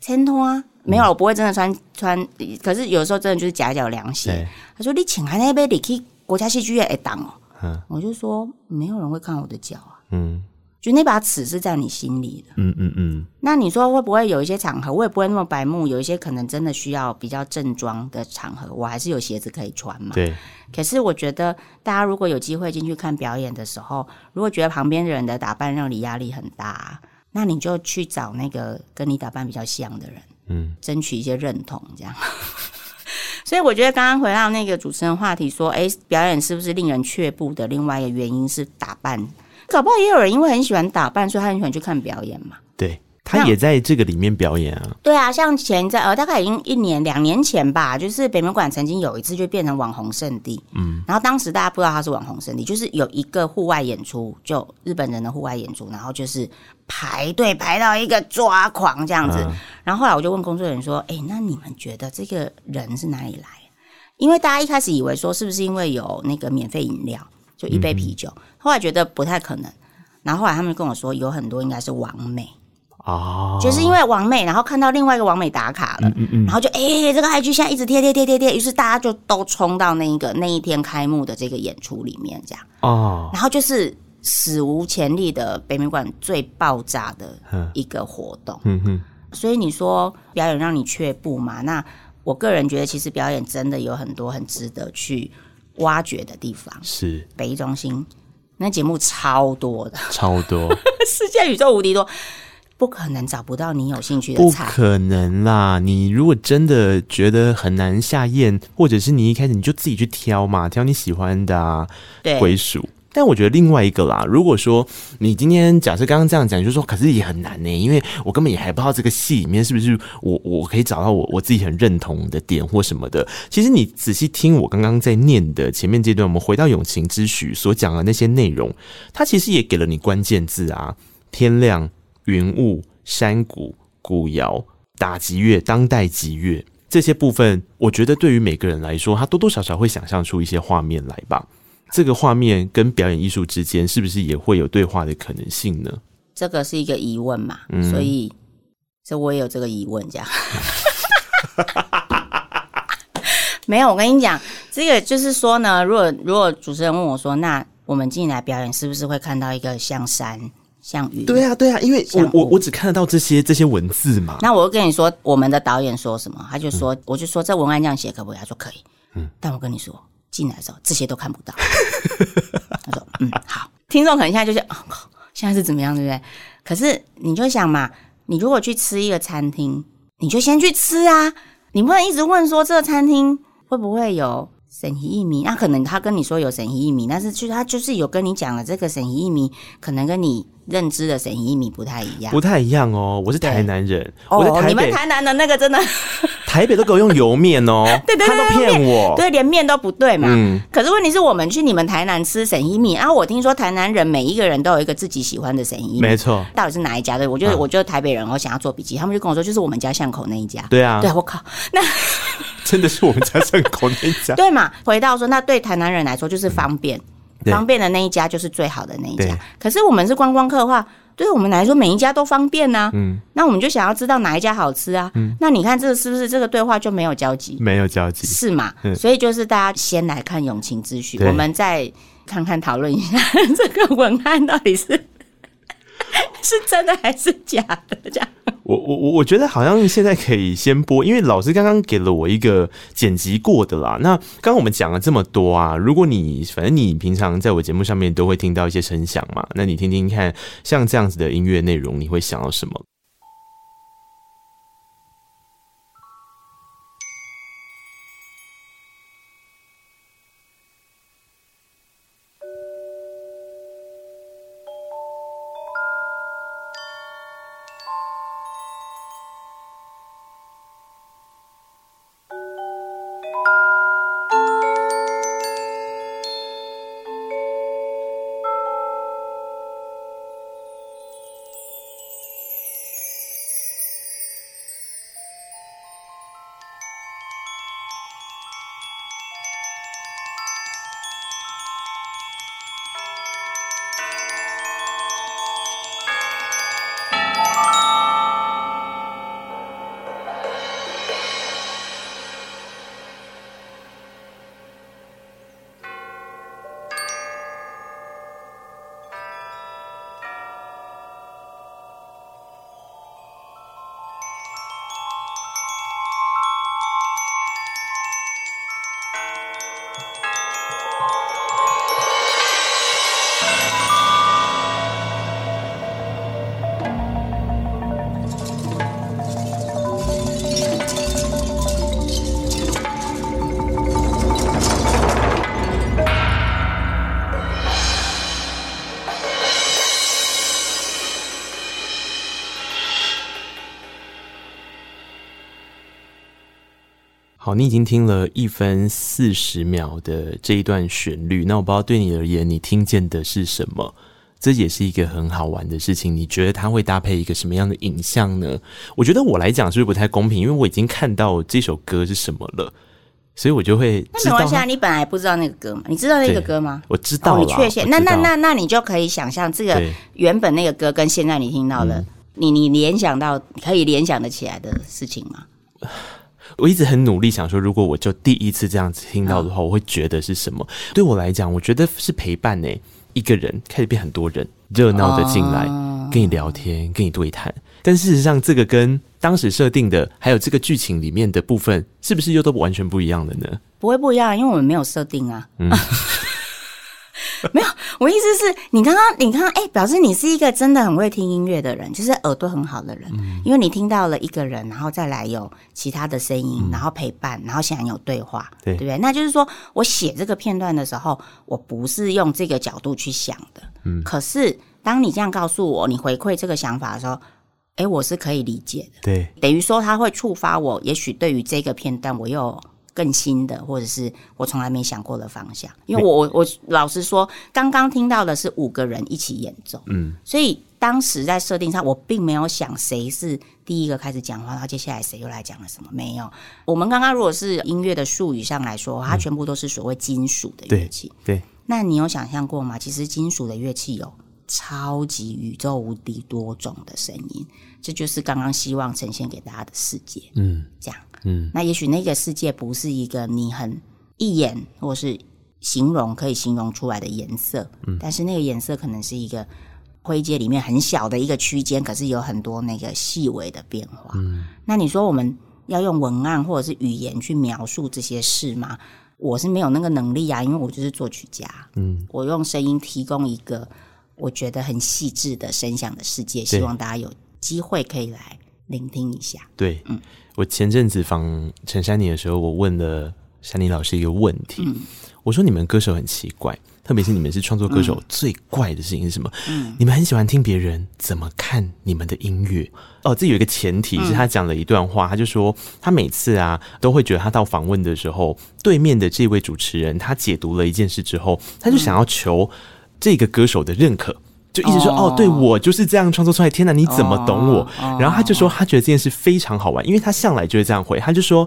衬托啊？”没有，我不会真的穿穿，可是有时候真的就是夹脚凉鞋。她说：“你请还那边你去国家戏剧院会挡哦。”嗯，我就说没有人会看我的脚啊，嗯。就那把尺是在你心里的，嗯嗯嗯。那你说会不会有一些场合，我也不会那么白目，有一些可能真的需要比较正装的场合，我还是有鞋子可以穿嘛。对。可是我觉得，大家如果有机会进去看表演的时候，如果觉得旁边人的打扮让你压力很大，那你就去找那个跟你打扮比较像的人，嗯，争取一些认同，这样。(laughs) 所以我觉得刚刚回到那个主持人话题说，哎，表演是不是令人却步的？另外一个原因是打扮。搞不好也有人因为很喜欢打扮，所以他很喜欢去看表演嘛。对，他也在这个里面表演啊。对啊，像前在呃大概已经一年两年前吧，就是北门馆曾经有一次就变成网红圣地。嗯，然后当时大家不知道他是网红圣地，就是有一个户外演出，就日本人的户外演出，然后就是排队排到一个抓狂这样子。嗯、然后后来我就问工作人员说：“哎、欸，那你们觉得这个人是哪里来？因为大家一开始以为说是不是因为有那个免费饮料？”就一杯啤酒，嗯、后来觉得不太可能，然后后来他们跟我说，有很多应该是王美哦，就是因为王美，然后看到另外一个王美打卡了，嗯嗯嗯。然后就哎、欸，这个 IG 现在一直贴贴贴贴贴，于是大家就都冲到那一个那一天开幕的这个演出里面，这样哦，然后就是史无前例的北美馆最爆炸的一个活动，嗯哼，所以你说表演让你却步嘛？那我个人觉得，其实表演真的有很多很值得去。挖掘的地方是。北艺中心，那节目超多的，超多，(laughs) 世界宇宙无敌多，不可能找不到你有兴趣的菜，不可能啦！你如果真的觉得很难下咽，或者是你一开始你就自己去挑嘛，挑你喜欢的啊，对，归属。但我觉得另外一个啦，如果说你今天假设刚刚这样讲，就是说，可是也很难呢，因为我根本也还不知道这个戏里面是不是我我可以找到我我自己很认同的点或什么的。其实你仔细听我刚刚在念的前面这段，我们回到永情之许所讲的那些内容，它其实也给了你关键字啊：天亮、云雾、山谷、古窑、打击乐、当代击乐这些部分。我觉得对于每个人来说，他多多少少会想象出一些画面来吧。这个画面跟表演艺术之间是不是也会有对话的可能性呢？这个是一个疑问嘛，嗯、所以这我也有这个疑问，这样。(laughs) 没有，我跟你讲，这个就是说呢，如果如果主持人问我说，那我们进来表演是不是会看到一个像山像云？对啊，对啊，因为我我我只看得到这些这些文字嘛。那我就跟你说，我们的导演说什么？他就说，嗯、我就说这文案这样写可不可以？他说可以。嗯，但我跟你说。进来的时候，这些都看不到。(laughs) 他说：“嗯，好。”听众可能现在就是哦，现在是怎么样，对不对？可是你就想嘛，你如果去吃一个餐厅，你就先去吃啊，你不能一直问说这个餐厅会不会有神奇一谜。那可能他跟你说有神奇一谜，但是就他就是有跟你讲了这个神奇一谜，可能跟你认知的神奇一米不太一样，不太一样哦。我是台南人，哦，我在台北，你们台南的那个真的。(laughs) 台北都给我用油面哦，(laughs) 对对对，他都骗我，对，连面都不对嘛。嗯，可是问题是我们去你们台南吃神医米，然后我听说台南人每一个人都有一个自己喜欢的神医面，没错。到底是哪一家的？我就我就台北人，我想要做笔记，他们就跟我说，就是我们家巷口那一家。对啊，对，我靠，那 (laughs) 真的是我们家巷口那一家。对嘛？回到说，那对台南人来说就是方便，方便的那一家就是最好的那一家。可是我们是观光客的话。对我们来说，每一家都方便呐、啊。嗯，那我们就想要知道哪一家好吃啊。嗯，那你看这个是不是这个对话就没有交集？没有交集，是嘛？嗯，所以就是大家先来看永晴资讯，我们再看看讨论一下 (laughs) 这个文案到底是。(laughs) 是真的还是假的？这样，我我我我觉得好像现在可以先播，因为老师刚刚给了我一个剪辑过的啦。那刚刚我们讲了这么多啊，如果你反正你平常在我节目上面都会听到一些声响嘛，那你听听看，像这样子的音乐内容，你会想到什么？好，你已经听了一分四十秒的这一段旋律，那我不知道对你而言，你听见的是什么？这也是一个很好玩的事情。你觉得它会搭配一个什么样的影像呢？我觉得我来讲是不是不太公平？因为我已经看到这首歌是什么了，所以我就会。那没关系啊，你本来不知道那个歌吗？你知道那个歌吗？我知道了。哦，你确切。那那那那你就可以想象这个原本那个歌跟现在你听到的，嗯、你你联想到可以联想得起来的事情吗？我一直很努力想说，如果我就第一次这样子听到的话，我会觉得是什么？对我来讲，我觉得是陪伴呢。一个人开始变很多人，热闹的进来跟你聊天，跟你对谈。但事实上，这个跟当时设定的，还有这个剧情里面的部分，是不是又都完全不一样了呢？不会不一样，因为我们没有设定啊。嗯。(laughs) (laughs) 没有，我意思是你刚刚，你刚刚，哎，表示你是一个真的很会听音乐的人，就是耳朵很好的人，嗯、因为你听到了一个人，然后再来有其他的声音，嗯、然后陪伴，然后想有对话，对，对不对？那就是说我写这个片段的时候，我不是用这个角度去想的，嗯。可是当你这样告诉我，你回馈这个想法的时候，哎，我是可以理解的，对，等于说他会触发我，也许对于这个片段，我又。更新的，或者是我从来没想过的方向，因为我我老实说，刚刚听到的是五个人一起演奏，嗯，所以当时在设定上，我并没有想谁是第一个开始讲话，然后接下来谁又来讲了什么，没有。我们刚刚如果是音乐的术语上来说，它全部都是所谓金属的乐器，嗯，对。对，那你有想象过吗？其实金属的乐器有超级宇宙无敌多种的声音，这就是刚刚希望呈现给大家的世界，嗯，这样。嗯，那也许那个世界不是一个你很一眼或是形容可以形容出来的颜色，嗯，但是那个颜色可能是一个灰阶里面很小的一个区间，可是有很多那个细微的变化。嗯，那你说我们要用文案或者是语言去描述这些事吗？我是没有那个能力啊，因为我就是作曲家。嗯，我用声音提供一个我觉得很细致的声响的世界，希望大家有机会可以来聆听一下。对，嗯。我前阵子访陈珊妮的时候，我问了珊妮老师一个问题，嗯、我说：“你们歌手很奇怪，特别是你们是创作歌手，嗯、最怪的事情是什么？嗯，你们很喜欢听别人怎么看你们的音乐。哦，这有一个前提是他讲了一段话，嗯、他就说他每次啊都会觉得他到访问的时候，对面的这位主持人他解读了一件事之后，他就想要求这个歌手的认可。就一直说哦，对，我就是这样创作出来。天哪，你怎么懂我？然后他就说他觉得这件事非常好玩，因为他向来就是这样回。他就说，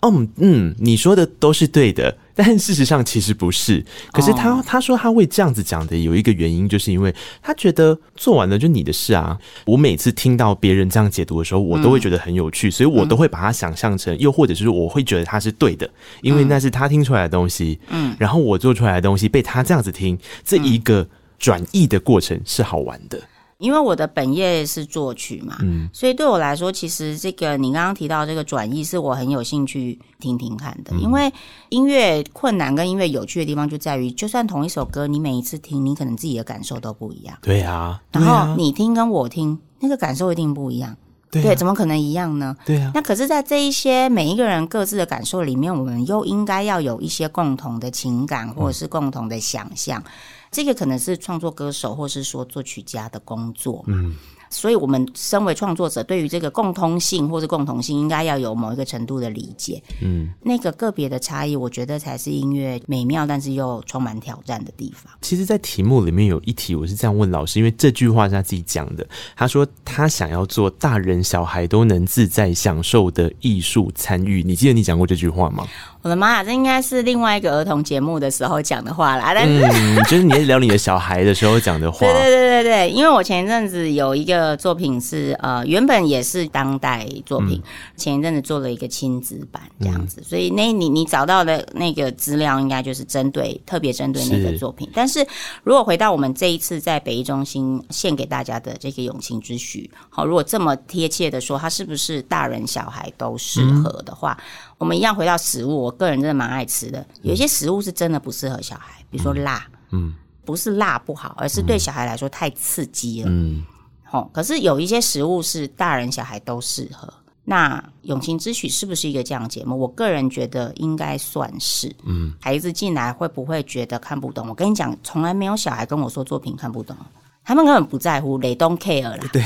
嗯嗯，你说的都是对的，(laughs) 但事实上其实不是。可是他他说他会这样子讲的有一个原因，就是因为他觉得做完了就你的事啊。我每次听到别人这样解读的时候，我都会觉得很有趣，所以我都会把它想象成，又或者是我会觉得他是对的，因为那是他听出来的东西。嗯，然后我做出来的东西被他这样子听，这一个。转译的过程是好玩的，因为我的本业是作曲嘛，嗯，所以对我来说，其实这个你刚刚提到这个转译，是我很有兴趣听听看的。嗯、因为音乐困难跟音乐有趣的地方就在于，就算同一首歌，你每一次听，你可能自己的感受都不一样。对啊，然后你听跟我听，那个感受一定不一样。对，啊、对，怎么可能一样呢？对啊。那可是，在这一些每一个人各自的感受里面，我们又应该要有一些共同的情感，或者是共同的想象。嗯这个可能是创作歌手，或是说作曲家的工作。嗯。所以，我们身为创作者，对于这个共通性或者共同性，应该要有某一个程度的理解。嗯，那个个别的差异，我觉得才是音乐美妙，但是又充满挑战的地方。其实，在题目里面有一题，我是这样问老师，因为这句话是他自己讲的。他说他想要做大人小孩都能自在享受的艺术参与。你记得你讲过这句话吗？我的妈呀，这应该是另外一个儿童节目的时候讲的话啦。但是，嗯，就是你在聊你的小孩的时候讲的话。对对对对对，因为我前一阵子有一个。作品是呃，原本也是当代作品，嗯、前一阵子做了一个亲子版这样子，嗯、所以那你你找到的那个资料，应该就是针对特别针对那个作品。是但是如果回到我们这一次在北艺中心献给大家的这个永情之许，好，如果这么贴切的说，它是不是大人小孩都适合的话，嗯、我们一样回到食物，我个人真的蛮爱吃的，有一些食物是真的不适合小孩，比如说辣，嗯，不是辣不好，而是对小孩来说太刺激了，嗯。哦，可是有一些食物是大人小孩都适合。那《永情之许》是不是一个这样的节目？我个人觉得应该算是。嗯，孩子进来会不会觉得看不懂？我跟你讲，从来没有小孩跟我说作品看不懂，他们根本不在乎，they don't care 啦。对，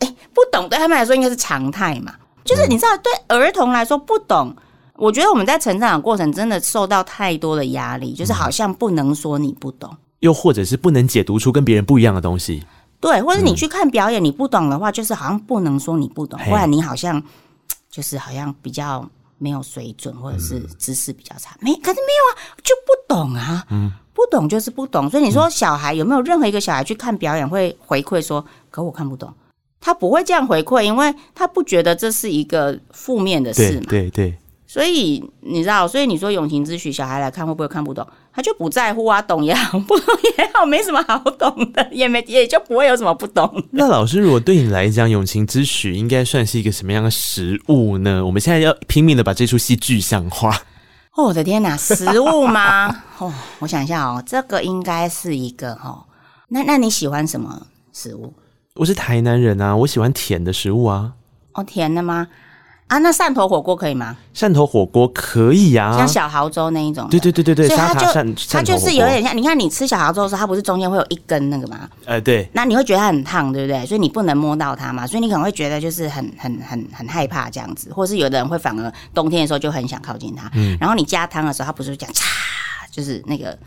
哎，(laughs) 不懂对他们来说应该是常态嘛。就是你知道，对儿童来说不懂，我觉得我们在成长的过程真的受到太多的压力，就是好像不能说你不懂。又或者是不能解读出跟别人不一样的东西，对，或者你去看表演，你不懂的话，就是好像不能说你不懂，不然你好像就是好像比较没有水准，或者是知识比较差。没，可是没有啊，就不懂啊，嗯，不懂就是不懂。所以你说小孩有没有任何一个小孩去看表演会回馈说，可我看不懂？他不会这样回馈，因为他不觉得这是一个负面的事嘛，对对。对所以你知道，所以你说《永情之许》小孩来看会不会看不懂？他就不在乎啊，懂也好，不懂也好，没什么好懂的，也没也就不会有什么不懂。(laughs) 那老师，如果对你来讲，《永情之许》应该算是一个什么样的食物呢？我们现在要拼命的把这出戏具象化。哦，我的天哪，食物吗？(laughs) 哦，我想一下哦，这个应该是一个哈、哦。那那你喜欢什么食物？我是台南人啊，我喜欢甜的食物啊。哦，甜的吗？啊，那汕头火锅可以吗？汕头火锅可以呀、啊，像小豪粥那一种。对对对对对，所以它就汕它就是有点像，你看你吃小豪粥的时候，它不是中间会有一根那个吗？呃，对。那你会觉得它很烫，对不对？所以你不能摸到它嘛，所以你可能会觉得就是很很很很害怕这样子，或是有的人会反而冬天的时候就很想靠近它。嗯。然后你加汤的时候，它不是这样嚓，就是那个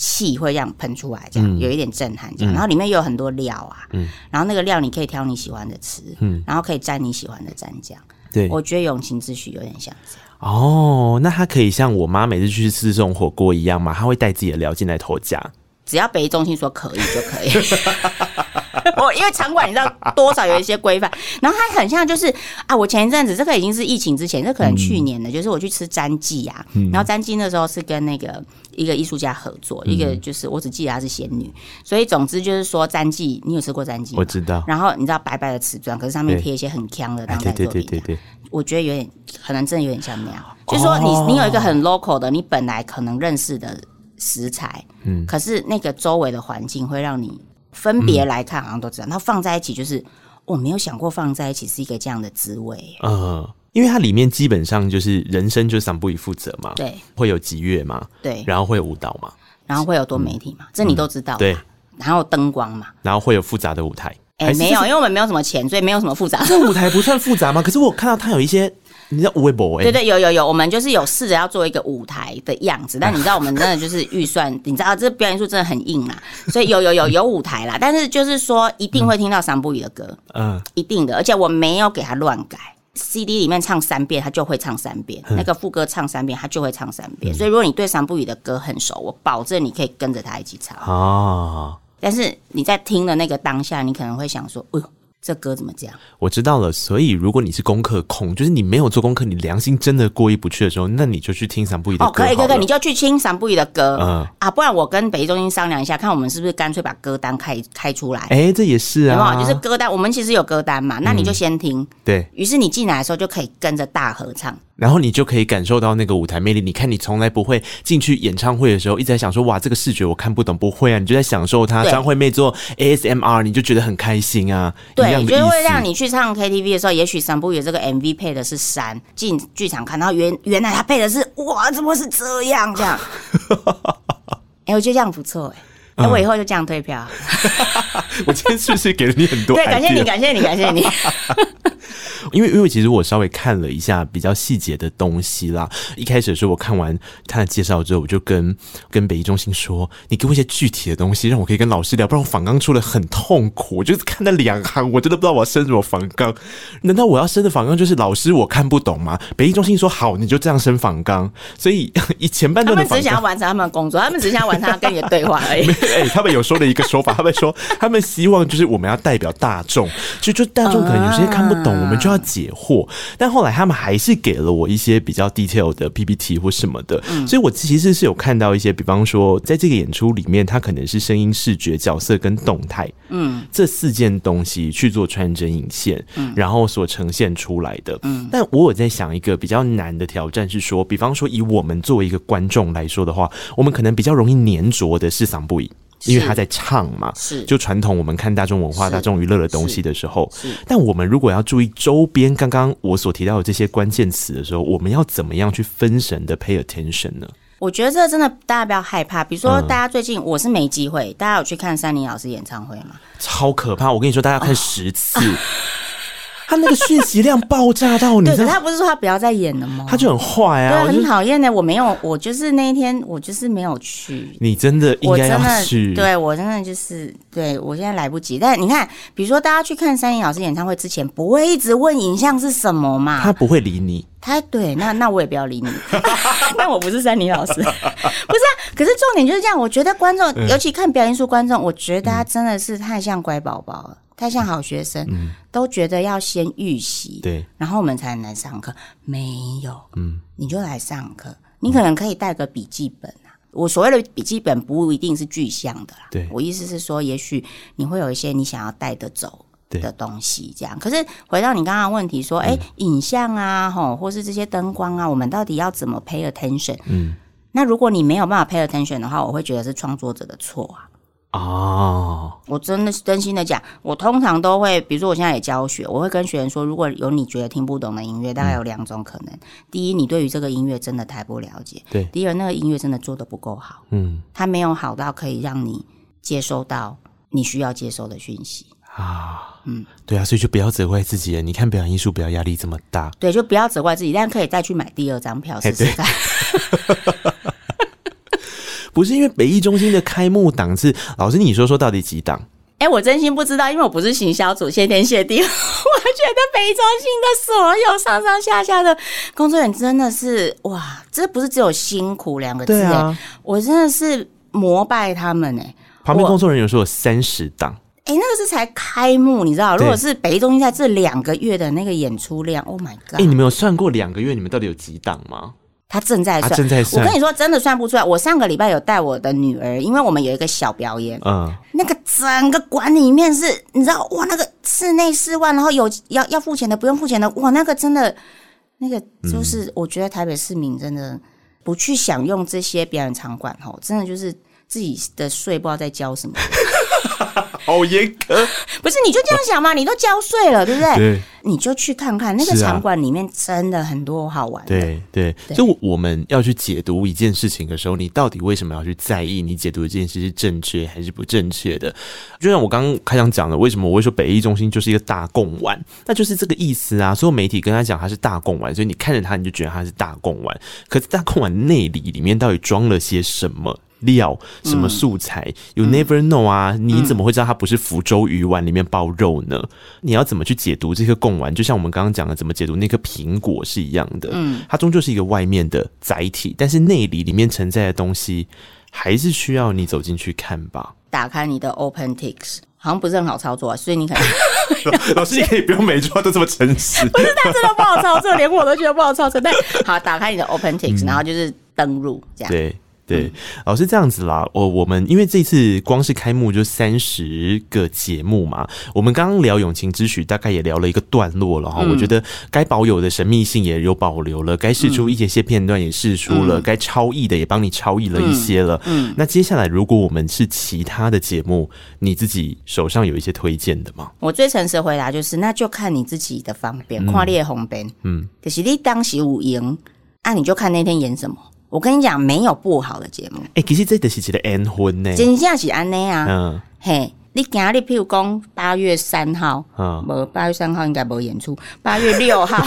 气会这样喷出来，这样、嗯、有一点震撼这样。然后里面又有很多料啊，嗯。然后那个料你可以挑你喜欢的吃，嗯。然后可以蘸你喜欢的蘸酱。对，我觉得永晴之许有点像这样。哦，那他可以像我妈每次去吃这种火锅一样吗？他会带自己的料进来投夹？只要北中心说可以就可以。(laughs) (laughs) 我因为场馆你知道多少有一些规范，(laughs) 然后它很像就是啊，我前一阵子这个已经是疫情之前，这可能去年的，就是我去吃詹记啊，然后詹记那时候是跟那个一个艺术家合作，一个就是我只记得她是仙女，所以总之就是说詹记，你有吃过詹记吗？我知道。然后你知道白白的瓷砖，可是上面贴一些很锵的当代作品，对对对对，我觉得有点可能真的有点像那样，就是说你你有一个很 local 的，你本来可能认识的食材，嗯，可是那个周围的环境会让你。分别来看，好像都知道。然后放在一起，就是我没有想过放在一起是一个这样的滋味。嗯，因为它里面基本上就是人生就是桑布伊负责嘛，对，会有吉乐嘛，对，然后会有舞蹈嘛，然后会有多媒体嘛，这你都知道，对，然后灯光嘛，然后会有复杂的舞台，哎，没有，因为我们没有什么钱，所以没有什么复杂。这舞台不算复杂吗？可是我看到它有一些。你知道微博哎？对对，有有有，我们就是有试着要做一个舞台的样子，但你知道我们真的就是预算，(laughs) 你知道这表演术真的很硬啊，所以有有有有舞台啦，但是就是说一定会听到桑布语的歌，嗯，一定的，而且我没有给他乱改，CD 里面唱三遍他就会唱三遍，那个副歌唱三遍他就会唱三遍，所以如果你对桑布语的歌很熟，我保证你可以跟着他一起唱哦。但是你在听的那个当下，你可能会想说，哎呦。这歌怎么讲？我知道了。所以如果你是功课控，就是你没有做功课，你良心真的过意不去的时候，那你就去听桑布伊的歌。哦，可以，可以，你就去听桑布伊的歌。嗯啊，不然我跟北艺中心商量一下，看我们是不是干脆把歌单开开出来。哎，这也是啊，就是歌单，我们其实有歌单嘛，那你就先听。嗯、对，于是你进来的时候就可以跟着大合唱。然后你就可以感受到那个舞台魅力。你看，你从来不会进去演唱会的时候，一直在想说：“哇，这个视觉我看不懂。”不会啊，你就在享受它。张惠妹做 ASMR，你就觉得很开心啊。对，就会让你去唱 KTV 的时候，也许三部有这个 MV 配的是山，进剧场看到原原来他配的是哇，怎么是这样这样？(laughs) 哎、欸，我觉得这样不错哎、欸。那、嗯、我以后就这样退票。(laughs) 我今天是不是给了你很多？对，感谢你，感谢你，感谢你。因为，因为其实我稍微看了一下比较细节的东西啦。一开始的时候，我看完他的介绍之后，我就跟跟北艺中心说：“你给我一些具体的东西，让我可以跟老师聊，不然我访纲出来很痛苦。我就是看那两行，我真的不知道我要升什么访纲。难道我要升的访纲就是老师我看不懂吗？”北艺中心说：“好，你就这样升访纲。”所以 (laughs) 以前半段他们只想要完成他们的工作，他们只想要完成他跟你的对话而已。(laughs) 哎、欸，他们有说了一个说法，他们说他们希望就是我们要代表大众，就就大众可能有些看不懂，我们就要解惑。但后来他们还是给了我一些比较 detail 的 PPT 或什么的，嗯、所以我其实是有看到一些，比方说在这个演出里面，它可能是声音、视觉、角色跟动态，嗯，这四件东西去做穿针引线，嗯，然后所呈现出来的，嗯。但我有在想一个比较难的挑战是说，比方说以我们作为一个观众来说的话，我们可能比较容易粘着的是桑布伊。因为他在唱嘛，是就传统我们看大众文化、大众娱乐的东西的时候，是。但我们如果要注意周边刚刚我所提到的这些关键词的时候，我们要怎么样去分神的 pay attention 呢？我觉得这个真的大家不要害怕。比如说，大家最近我是没机会，大家有去看三林老师演唱会吗？超可怕！我跟你说，大家看十次。哦 (laughs) 他那个讯息量爆炸到你，对，他不是说他不要再演了吗？他就很坏啊，对，很讨厌的。我没有，我就是那一天，我就是没有去。你真的应该要去。对，我真的就是，对我现在来不及。但你看，比如说大家去看三林老师演唱会之前，不会一直问影像是什么嘛？他不会理你。他对，那那我也不要理你。(laughs) 但我不是三林老师，不是啊。可是重点就是这样，我觉得观众，尤其看表演艺术观众，我觉得他真的是太像乖宝宝了。太像好学生，嗯、都觉得要先预习，对，然后我们才能来上课。没有，嗯，你就来上课。你可能可以带个笔记本啊。嗯、我所谓的笔记本不一定是具象的啦，对，我意思是说，也许你会有一些你想要带得走的东西，这样。可是回到你刚刚问题，说，哎、欸，嗯、影像啊，吼，或是这些灯光啊，我们到底要怎么 pay attention？嗯，那如果你没有办法 pay attention 的话，我会觉得是创作者的错啊。哦，我真的是真心的讲，我通常都会，比如说我现在也教学，我会跟学员说，如果有你觉得听不懂的音乐，大概有两种可能：嗯、第一，你对于这个音乐真的太不了解；对，第二，那个音乐真的做的不够好，嗯，它没有好到可以让你接收到你需要接收的讯息啊，嗯，对啊，所以就不要责怪自己了，你看表演艺术不要压力这么大，对，就不要责怪自己，但可以再去买第二张票试试看。(laughs) 不是因为北艺中心的开幕档次，老师你说说到底几档？哎、欸，我真心不知道，因为我不是行销组，谢天谢地。(laughs) 我觉得北艺中心的所有上上下下的工作人员真的是哇，这不是只有辛苦两个字哎，啊、我真的是膜拜他们哎。旁边工作人员说有三十档，哎、欸，那个是才开幕，你知道？如果是北艺中心在这两个月的那个演出量对，Oh my god！哎、欸，你们有算过两个月你们到底有几档吗？他正在算，正在算。我跟你说，真的算不出来。我上个礼拜有带我的女儿，因为我们有一个小表演，嗯，那个整个馆里面是，你知道，哇，那个室内室外，然后有要要付钱的，不用付钱的，哇，那个真的，那个就是，我觉得台北市民真的不去享用这些表演场馆，吼，真的就是自己的税不知道在交什么。好严格。(laughs) 不是，你就这样想嘛？你都交税了，对不对？对，你就去看看那个场馆里面，真的很多好玩的。对对，就我们要去解读一件事情的时候，你到底为什么要去在意你解读的这件事是正确还是不正确的？就像我刚刚开场讲的，为什么我会说北艺中心就是一个大贡丸，那就是这个意思啊。所有媒体跟他讲他是大贡丸，所以你看着他，你就觉得他是大贡丸。可是大贡丸内里里面到底装了些什么？料什么素材、嗯、？You never know 啊！嗯、你怎么会知道它不是福州鱼丸里面包肉呢？嗯、你要怎么去解读这个贡丸？就像我们刚刚讲的，怎么解读那颗苹果是一样的。嗯，它终究是一个外面的载体，但是内里里面承载的东西，还是需要你走进去看吧。打开你的 OpenTix，好像不是很好操作，啊，所以你可能 (laughs) 老师，你可以不用每句话都这么诚实。不是，他真的不好操作，连我都觉得不好操作。但 (laughs) 好，打开你的 OpenTix，、嗯、然后就是登录这样。对。对，老师这样子啦。我我们因为这次光是开幕就三十个节目嘛，我们刚刚聊《永情之曲》，大概也聊了一个段落了哈。嗯、我觉得该保有的神秘性也有保留了，该试出一些些片段也试出了，该、嗯、超译的也帮你超译了一些了。嗯，嗯那接下来如果我们是其他的节目，你自己手上有一些推荐的吗？我最诚实的回答就是，那就看你自己的方便，跨列红边。嗯，可是你当时有赢，那、啊、你就看那天演什么。我跟你讲，没有不好的节目。哎、欸，其实这就是一个缘分呢，真正是安尼啊。嗯，嘿，你今日譬如讲八月三号，嗯，无八月三号应该无演出。八月六号，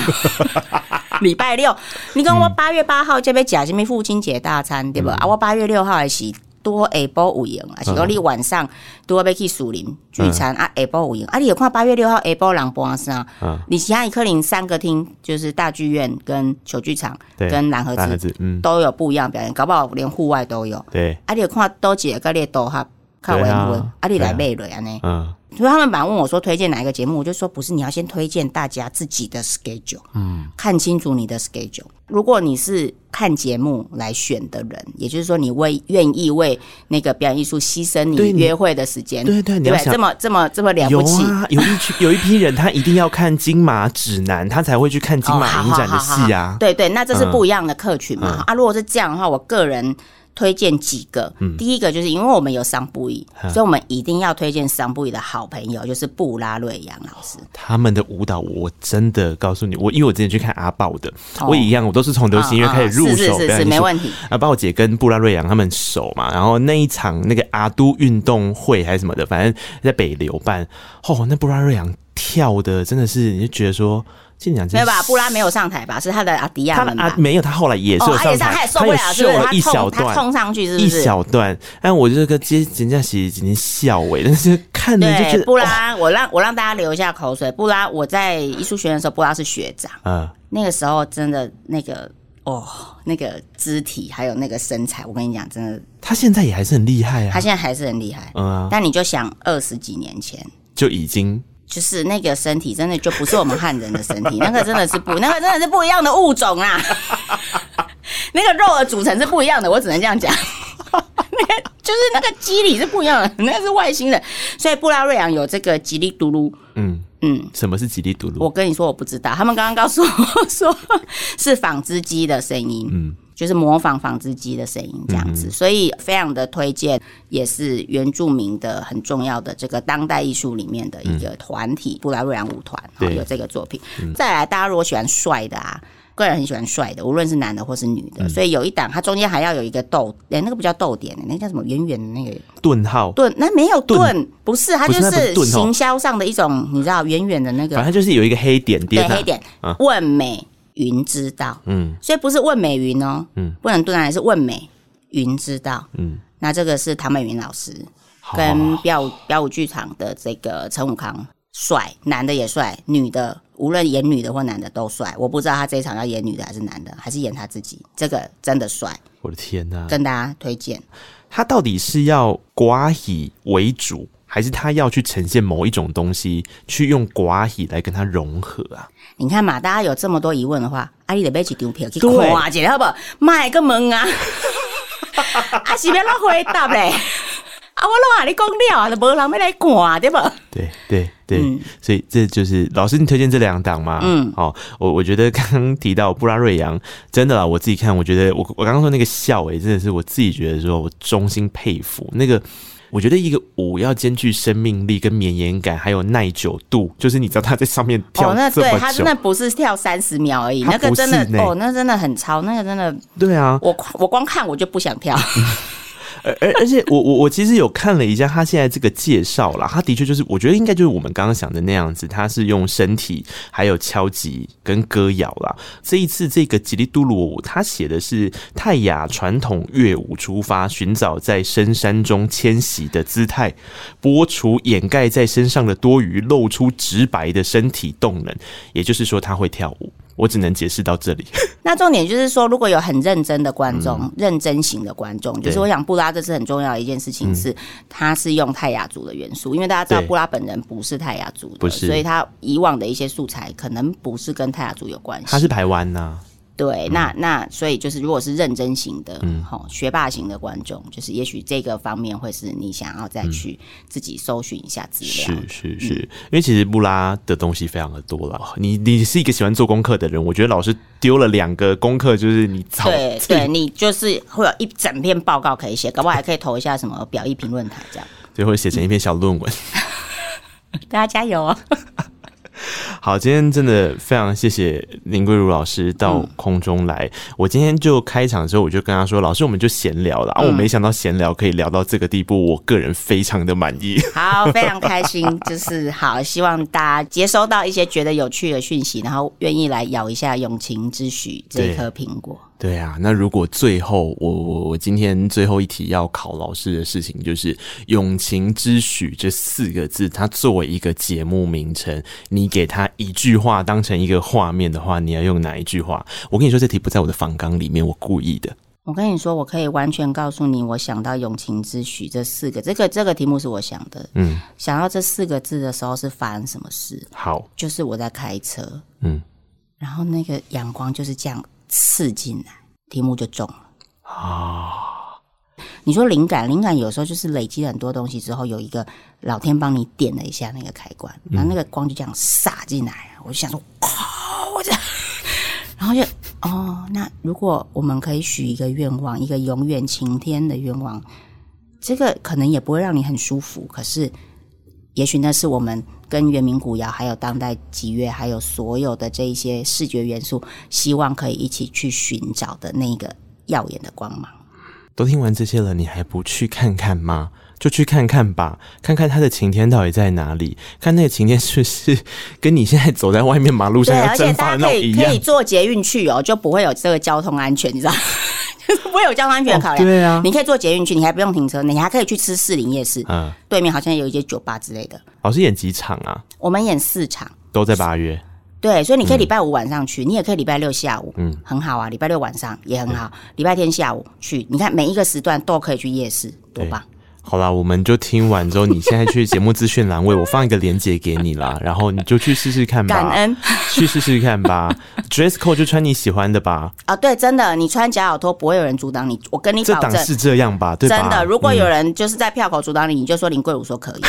(laughs) 礼拜六，你跟我八月八号这边假什么父亲节大餐，嗯、对不？啊，我八月六号还是。多下晡有闲，啊，是讲你晚上多要去树林聚餐、嗯、啊，下晡有闲啊，你有看八月六号下晡人搬啥？嗯，你其他一克林三个厅，就是大剧院跟球剧场跟蓝盒子，都有不一样表演，搞不好连户外都有。对，啊，你有看多几个列都哈，看文文，啊，你来背了安尼。嗯。所以他们本来问我说推荐哪一个节目，我就说不是，你要先推荐大家自己的 schedule，嗯，看清楚你的 schedule。如果你是看节目来选的人，也就是说你为愿意为那个表演艺术牺牲你约会的时间，对对，对，对，这么这么这么了不起。有啊，有一群有一批人，他一定要看金马指南，他才会去看金马影展的戏啊。对对，那这是不一样的客群嘛。嗯、啊，如果是这样的话，我个人。推荐几个，嗯、第一个就是因为我们有桑布伊，嗯、所以我们一定要推荐桑布伊的好朋友，就是布拉瑞扬老师。他们的舞蹈，我真的告诉你，我因为我之前去看阿豹的，哦、我也一样，我都是从流行音乐开始入手，是是是是，没问题。阿豹姐跟布拉瑞扬他们熟嘛，然后那一场那个阿都运动会还是什么的，反正在北流办，哦，那布拉瑞扬跳的真的是，你就觉得说。没有吧？布拉没有上台吧？是他的阿迪亚们吧？他啊，没有，他后来也是上台，他也受不了，是不是？他一小段，冲上去是不是？一小段。但我这个接人家写已经笑哎，(laughs) 但是看着就布拉，我让我让大家流一下口水。布拉，我在艺术学院的时候，布拉是学长。嗯，那个时候真的那个哦，那个肢体还有那个身材，我跟你讲，真的。他现在也还是很厉害啊！他现在还是很厉害。嗯，但你就想二十几年前就已经。就是那个身体，真的就不是我们汉人的身体，(laughs) 那个真的是不，那个真的是不一样的物种啊！(laughs) 那个肉的组成是不一样的，我只能这样讲。(laughs) 那个就是那个机理是不一样的，那个是外星人。所以布拉瑞昂有这个吉利嘟噜，嗯嗯，什么是吉利嘟噜？我跟你说，我不知道。他们刚刚告诉我说是纺织机的声音，嗯。就是模仿纺织机的声音这样子，所以非常的推荐，也是原住民的很重要的这个当代艺术里面的一个团体——布拉瑞扬舞团，有这个作品。再来，大家如果喜欢帅的啊，个人很喜欢帅的，无论是男的或是女的，所以有一档，它中间还要有一个逗，哎，那个不叫逗点，那个叫什么？圆圆的那个顿号？顿？那没有顿，不是，它就是行销上的一种，你知道，圆圆的那个，反正就是有一个黑点点，对，黑点，问美。云知道，嗯，所以不是问美云哦，嗯，不能断然是问美云知道，嗯，那这个是唐美云老师跟标舞标舞剧场的这个陈武康，帅，男的也帅，女的无论演女的或男的都帅。我不知道他这一场要演女的还是男的，还是演他自己，这个真的帅。我的天哪！跟大家推荐，他到底是要寡以为主，还是他要去呈现某一种东西，去用寡喜来跟他融合啊？你看嘛，大家有这么多疑问的话，阿丽得买起丢票去看一下，好不好？卖个门啊！(laughs) 啊，是要怎回答嘞？啊，我拢和你讲了啊，就无人要来看，对不？对对对，嗯、所以这就是老师，你推荐这两档吗？嗯，好，我我觉得刚刚提到布拉瑞扬，真的啦，我自己看，我觉得我我刚刚说那个笑，诶，真的是我自己觉得说我衷心佩服那个。我觉得一个舞要兼具生命力、跟绵延感，还有耐久度，就是你知道他在上面跳这么久，哦、那对他真的不是跳三十秒而已，那个真的哦，那真的很超，那个真的对啊，我我光看我就不想跳。(laughs) 而而而且我我我其实有看了一下他现在这个介绍啦，他的确就是我觉得应该就是我们刚刚想的那样子，他是用身体还有敲击跟歌谣啦。这一次这个吉利嘟噜舞，他写的是泰雅传统乐舞出发，寻找在深山中迁徙的姿态，剥除掩盖在身上的多余，露出直白的身体动能。也就是说，他会跳舞。我只能解释到这里。(laughs) 那重点就是说，如果有很认真的观众，嗯、认真型的观众，就是我想布拉这是很重要的一件事情，是他是用泰雅族的元素，因为大家知道布拉本人不是泰雅族的，所以他以往的一些素材可能不是跟泰雅族有关系。他是台湾呐。对，那那所以就是，如果是认真型的，嗯，好学霸型的观众，就是也许这个方面会是你想要再去自己搜寻一下资料。是是是，因为其实布拉的东西非常的多了。你你是一个喜欢做功课的人，我觉得老师丢了两个功课，就是你对对，你就是会有一整篇报告可以写，搞不好还可以投一下什么表意评论台这样，最后写成一篇小论文。(laughs) 大家加油哦！(laughs) 好，今天真的非常谢谢林桂如老师到空中来。嗯、我今天就开场的时候，我就跟他说：“老师，我们就闲聊了。”啊，我没想到闲聊可以聊到这个地步，我个人非常的满意。(laughs) 好，非常开心，就是好，希望大家接收到一些觉得有趣的讯息，然后愿意来咬一下永情之许这颗苹果。对啊，那如果最后我我我今天最后一题要考老师的事情，就是“永情之许”这四个字，它作为一个节目名称，你给它一句话当成一个画面的话，你要用哪一句话？我跟你说，这题不在我的访纲里面，我故意的。我跟你说，我可以完全告诉你，我想到“永情之许”这四个，这个这个题目是我想的。嗯，想到这四个字的时候是发生什么事？好，就是我在开车，嗯，然后那个阳光就是这样。刺进来，题目就中了啊！你说灵感，灵感有时候就是累积很多东西之后，有一个老天帮你点了一下那个开关，然后那个光就这样洒进来，我就想说，哇！我这样，(laughs) 然后就哦，那如果我们可以许一个愿望，一个永远晴天的愿望，这个可能也不会让你很舒服，可是。也许那是我们跟原民古谣，还有当代吉乐，还有所有的这一些视觉元素，希望可以一起去寻找的那个耀眼的光芒。都听完这些了，你还不去看看吗？就去看看吧，看看它的晴天到底在哪里？看那个晴天是不是跟你现在走在外面马路上要蒸发的那一样？可以可以坐捷运去哦，就不会有这个交通安全，你知道。(laughs) 不会有交通安全考量，哦，对啊，你可以坐捷运去，你还不用停车，你还可以去吃士林夜市，嗯，对面好像有一些酒吧之类的。老师演几场啊？我们演四场，都在八月。对，所以你可以礼拜五晚上去，嗯，你也可以礼拜六下午，嗯，很好啊。礼拜六晚上也很好，礼拜天下午去，你看每一个时段都可以去夜市，多棒。好啦，我们就听完之后，你现在去节目资讯栏位，我放一个链接给你啦，(laughs) 然后你就去试试看吧。感恩，去试试看吧。Dress code 就穿你喜欢的吧。啊，对，真的，你穿假脚拖不会有人阻挡你，我跟你保证。这档是这样吧？对吧？真的，如果有人就是在票口阻挡你，你就说林贵如说可以。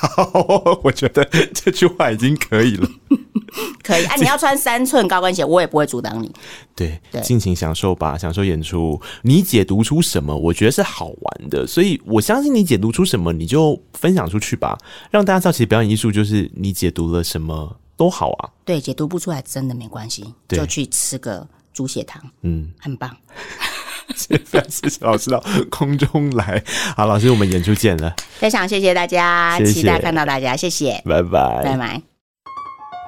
好，(laughs) 我觉得这句话已经可以了。(laughs) (laughs) 可以啊，你要穿三寸高跟鞋，我也不会阻挡你。对，对，尽情享受吧，享受演出。你解读出什么？我觉得是好玩的，所以我相信你解读出什么，你就分享出去吧，让大家知道，其实表演艺术就是你解读了什么都好啊。对，解读不出来真的没关系，就去吃个猪血汤，嗯，很棒。谢谢谢谢老师到空中来，好，老师，我们演出见了。非常谢谢大家，谢谢期待看到大家，谢谢，拜拜，拜拜。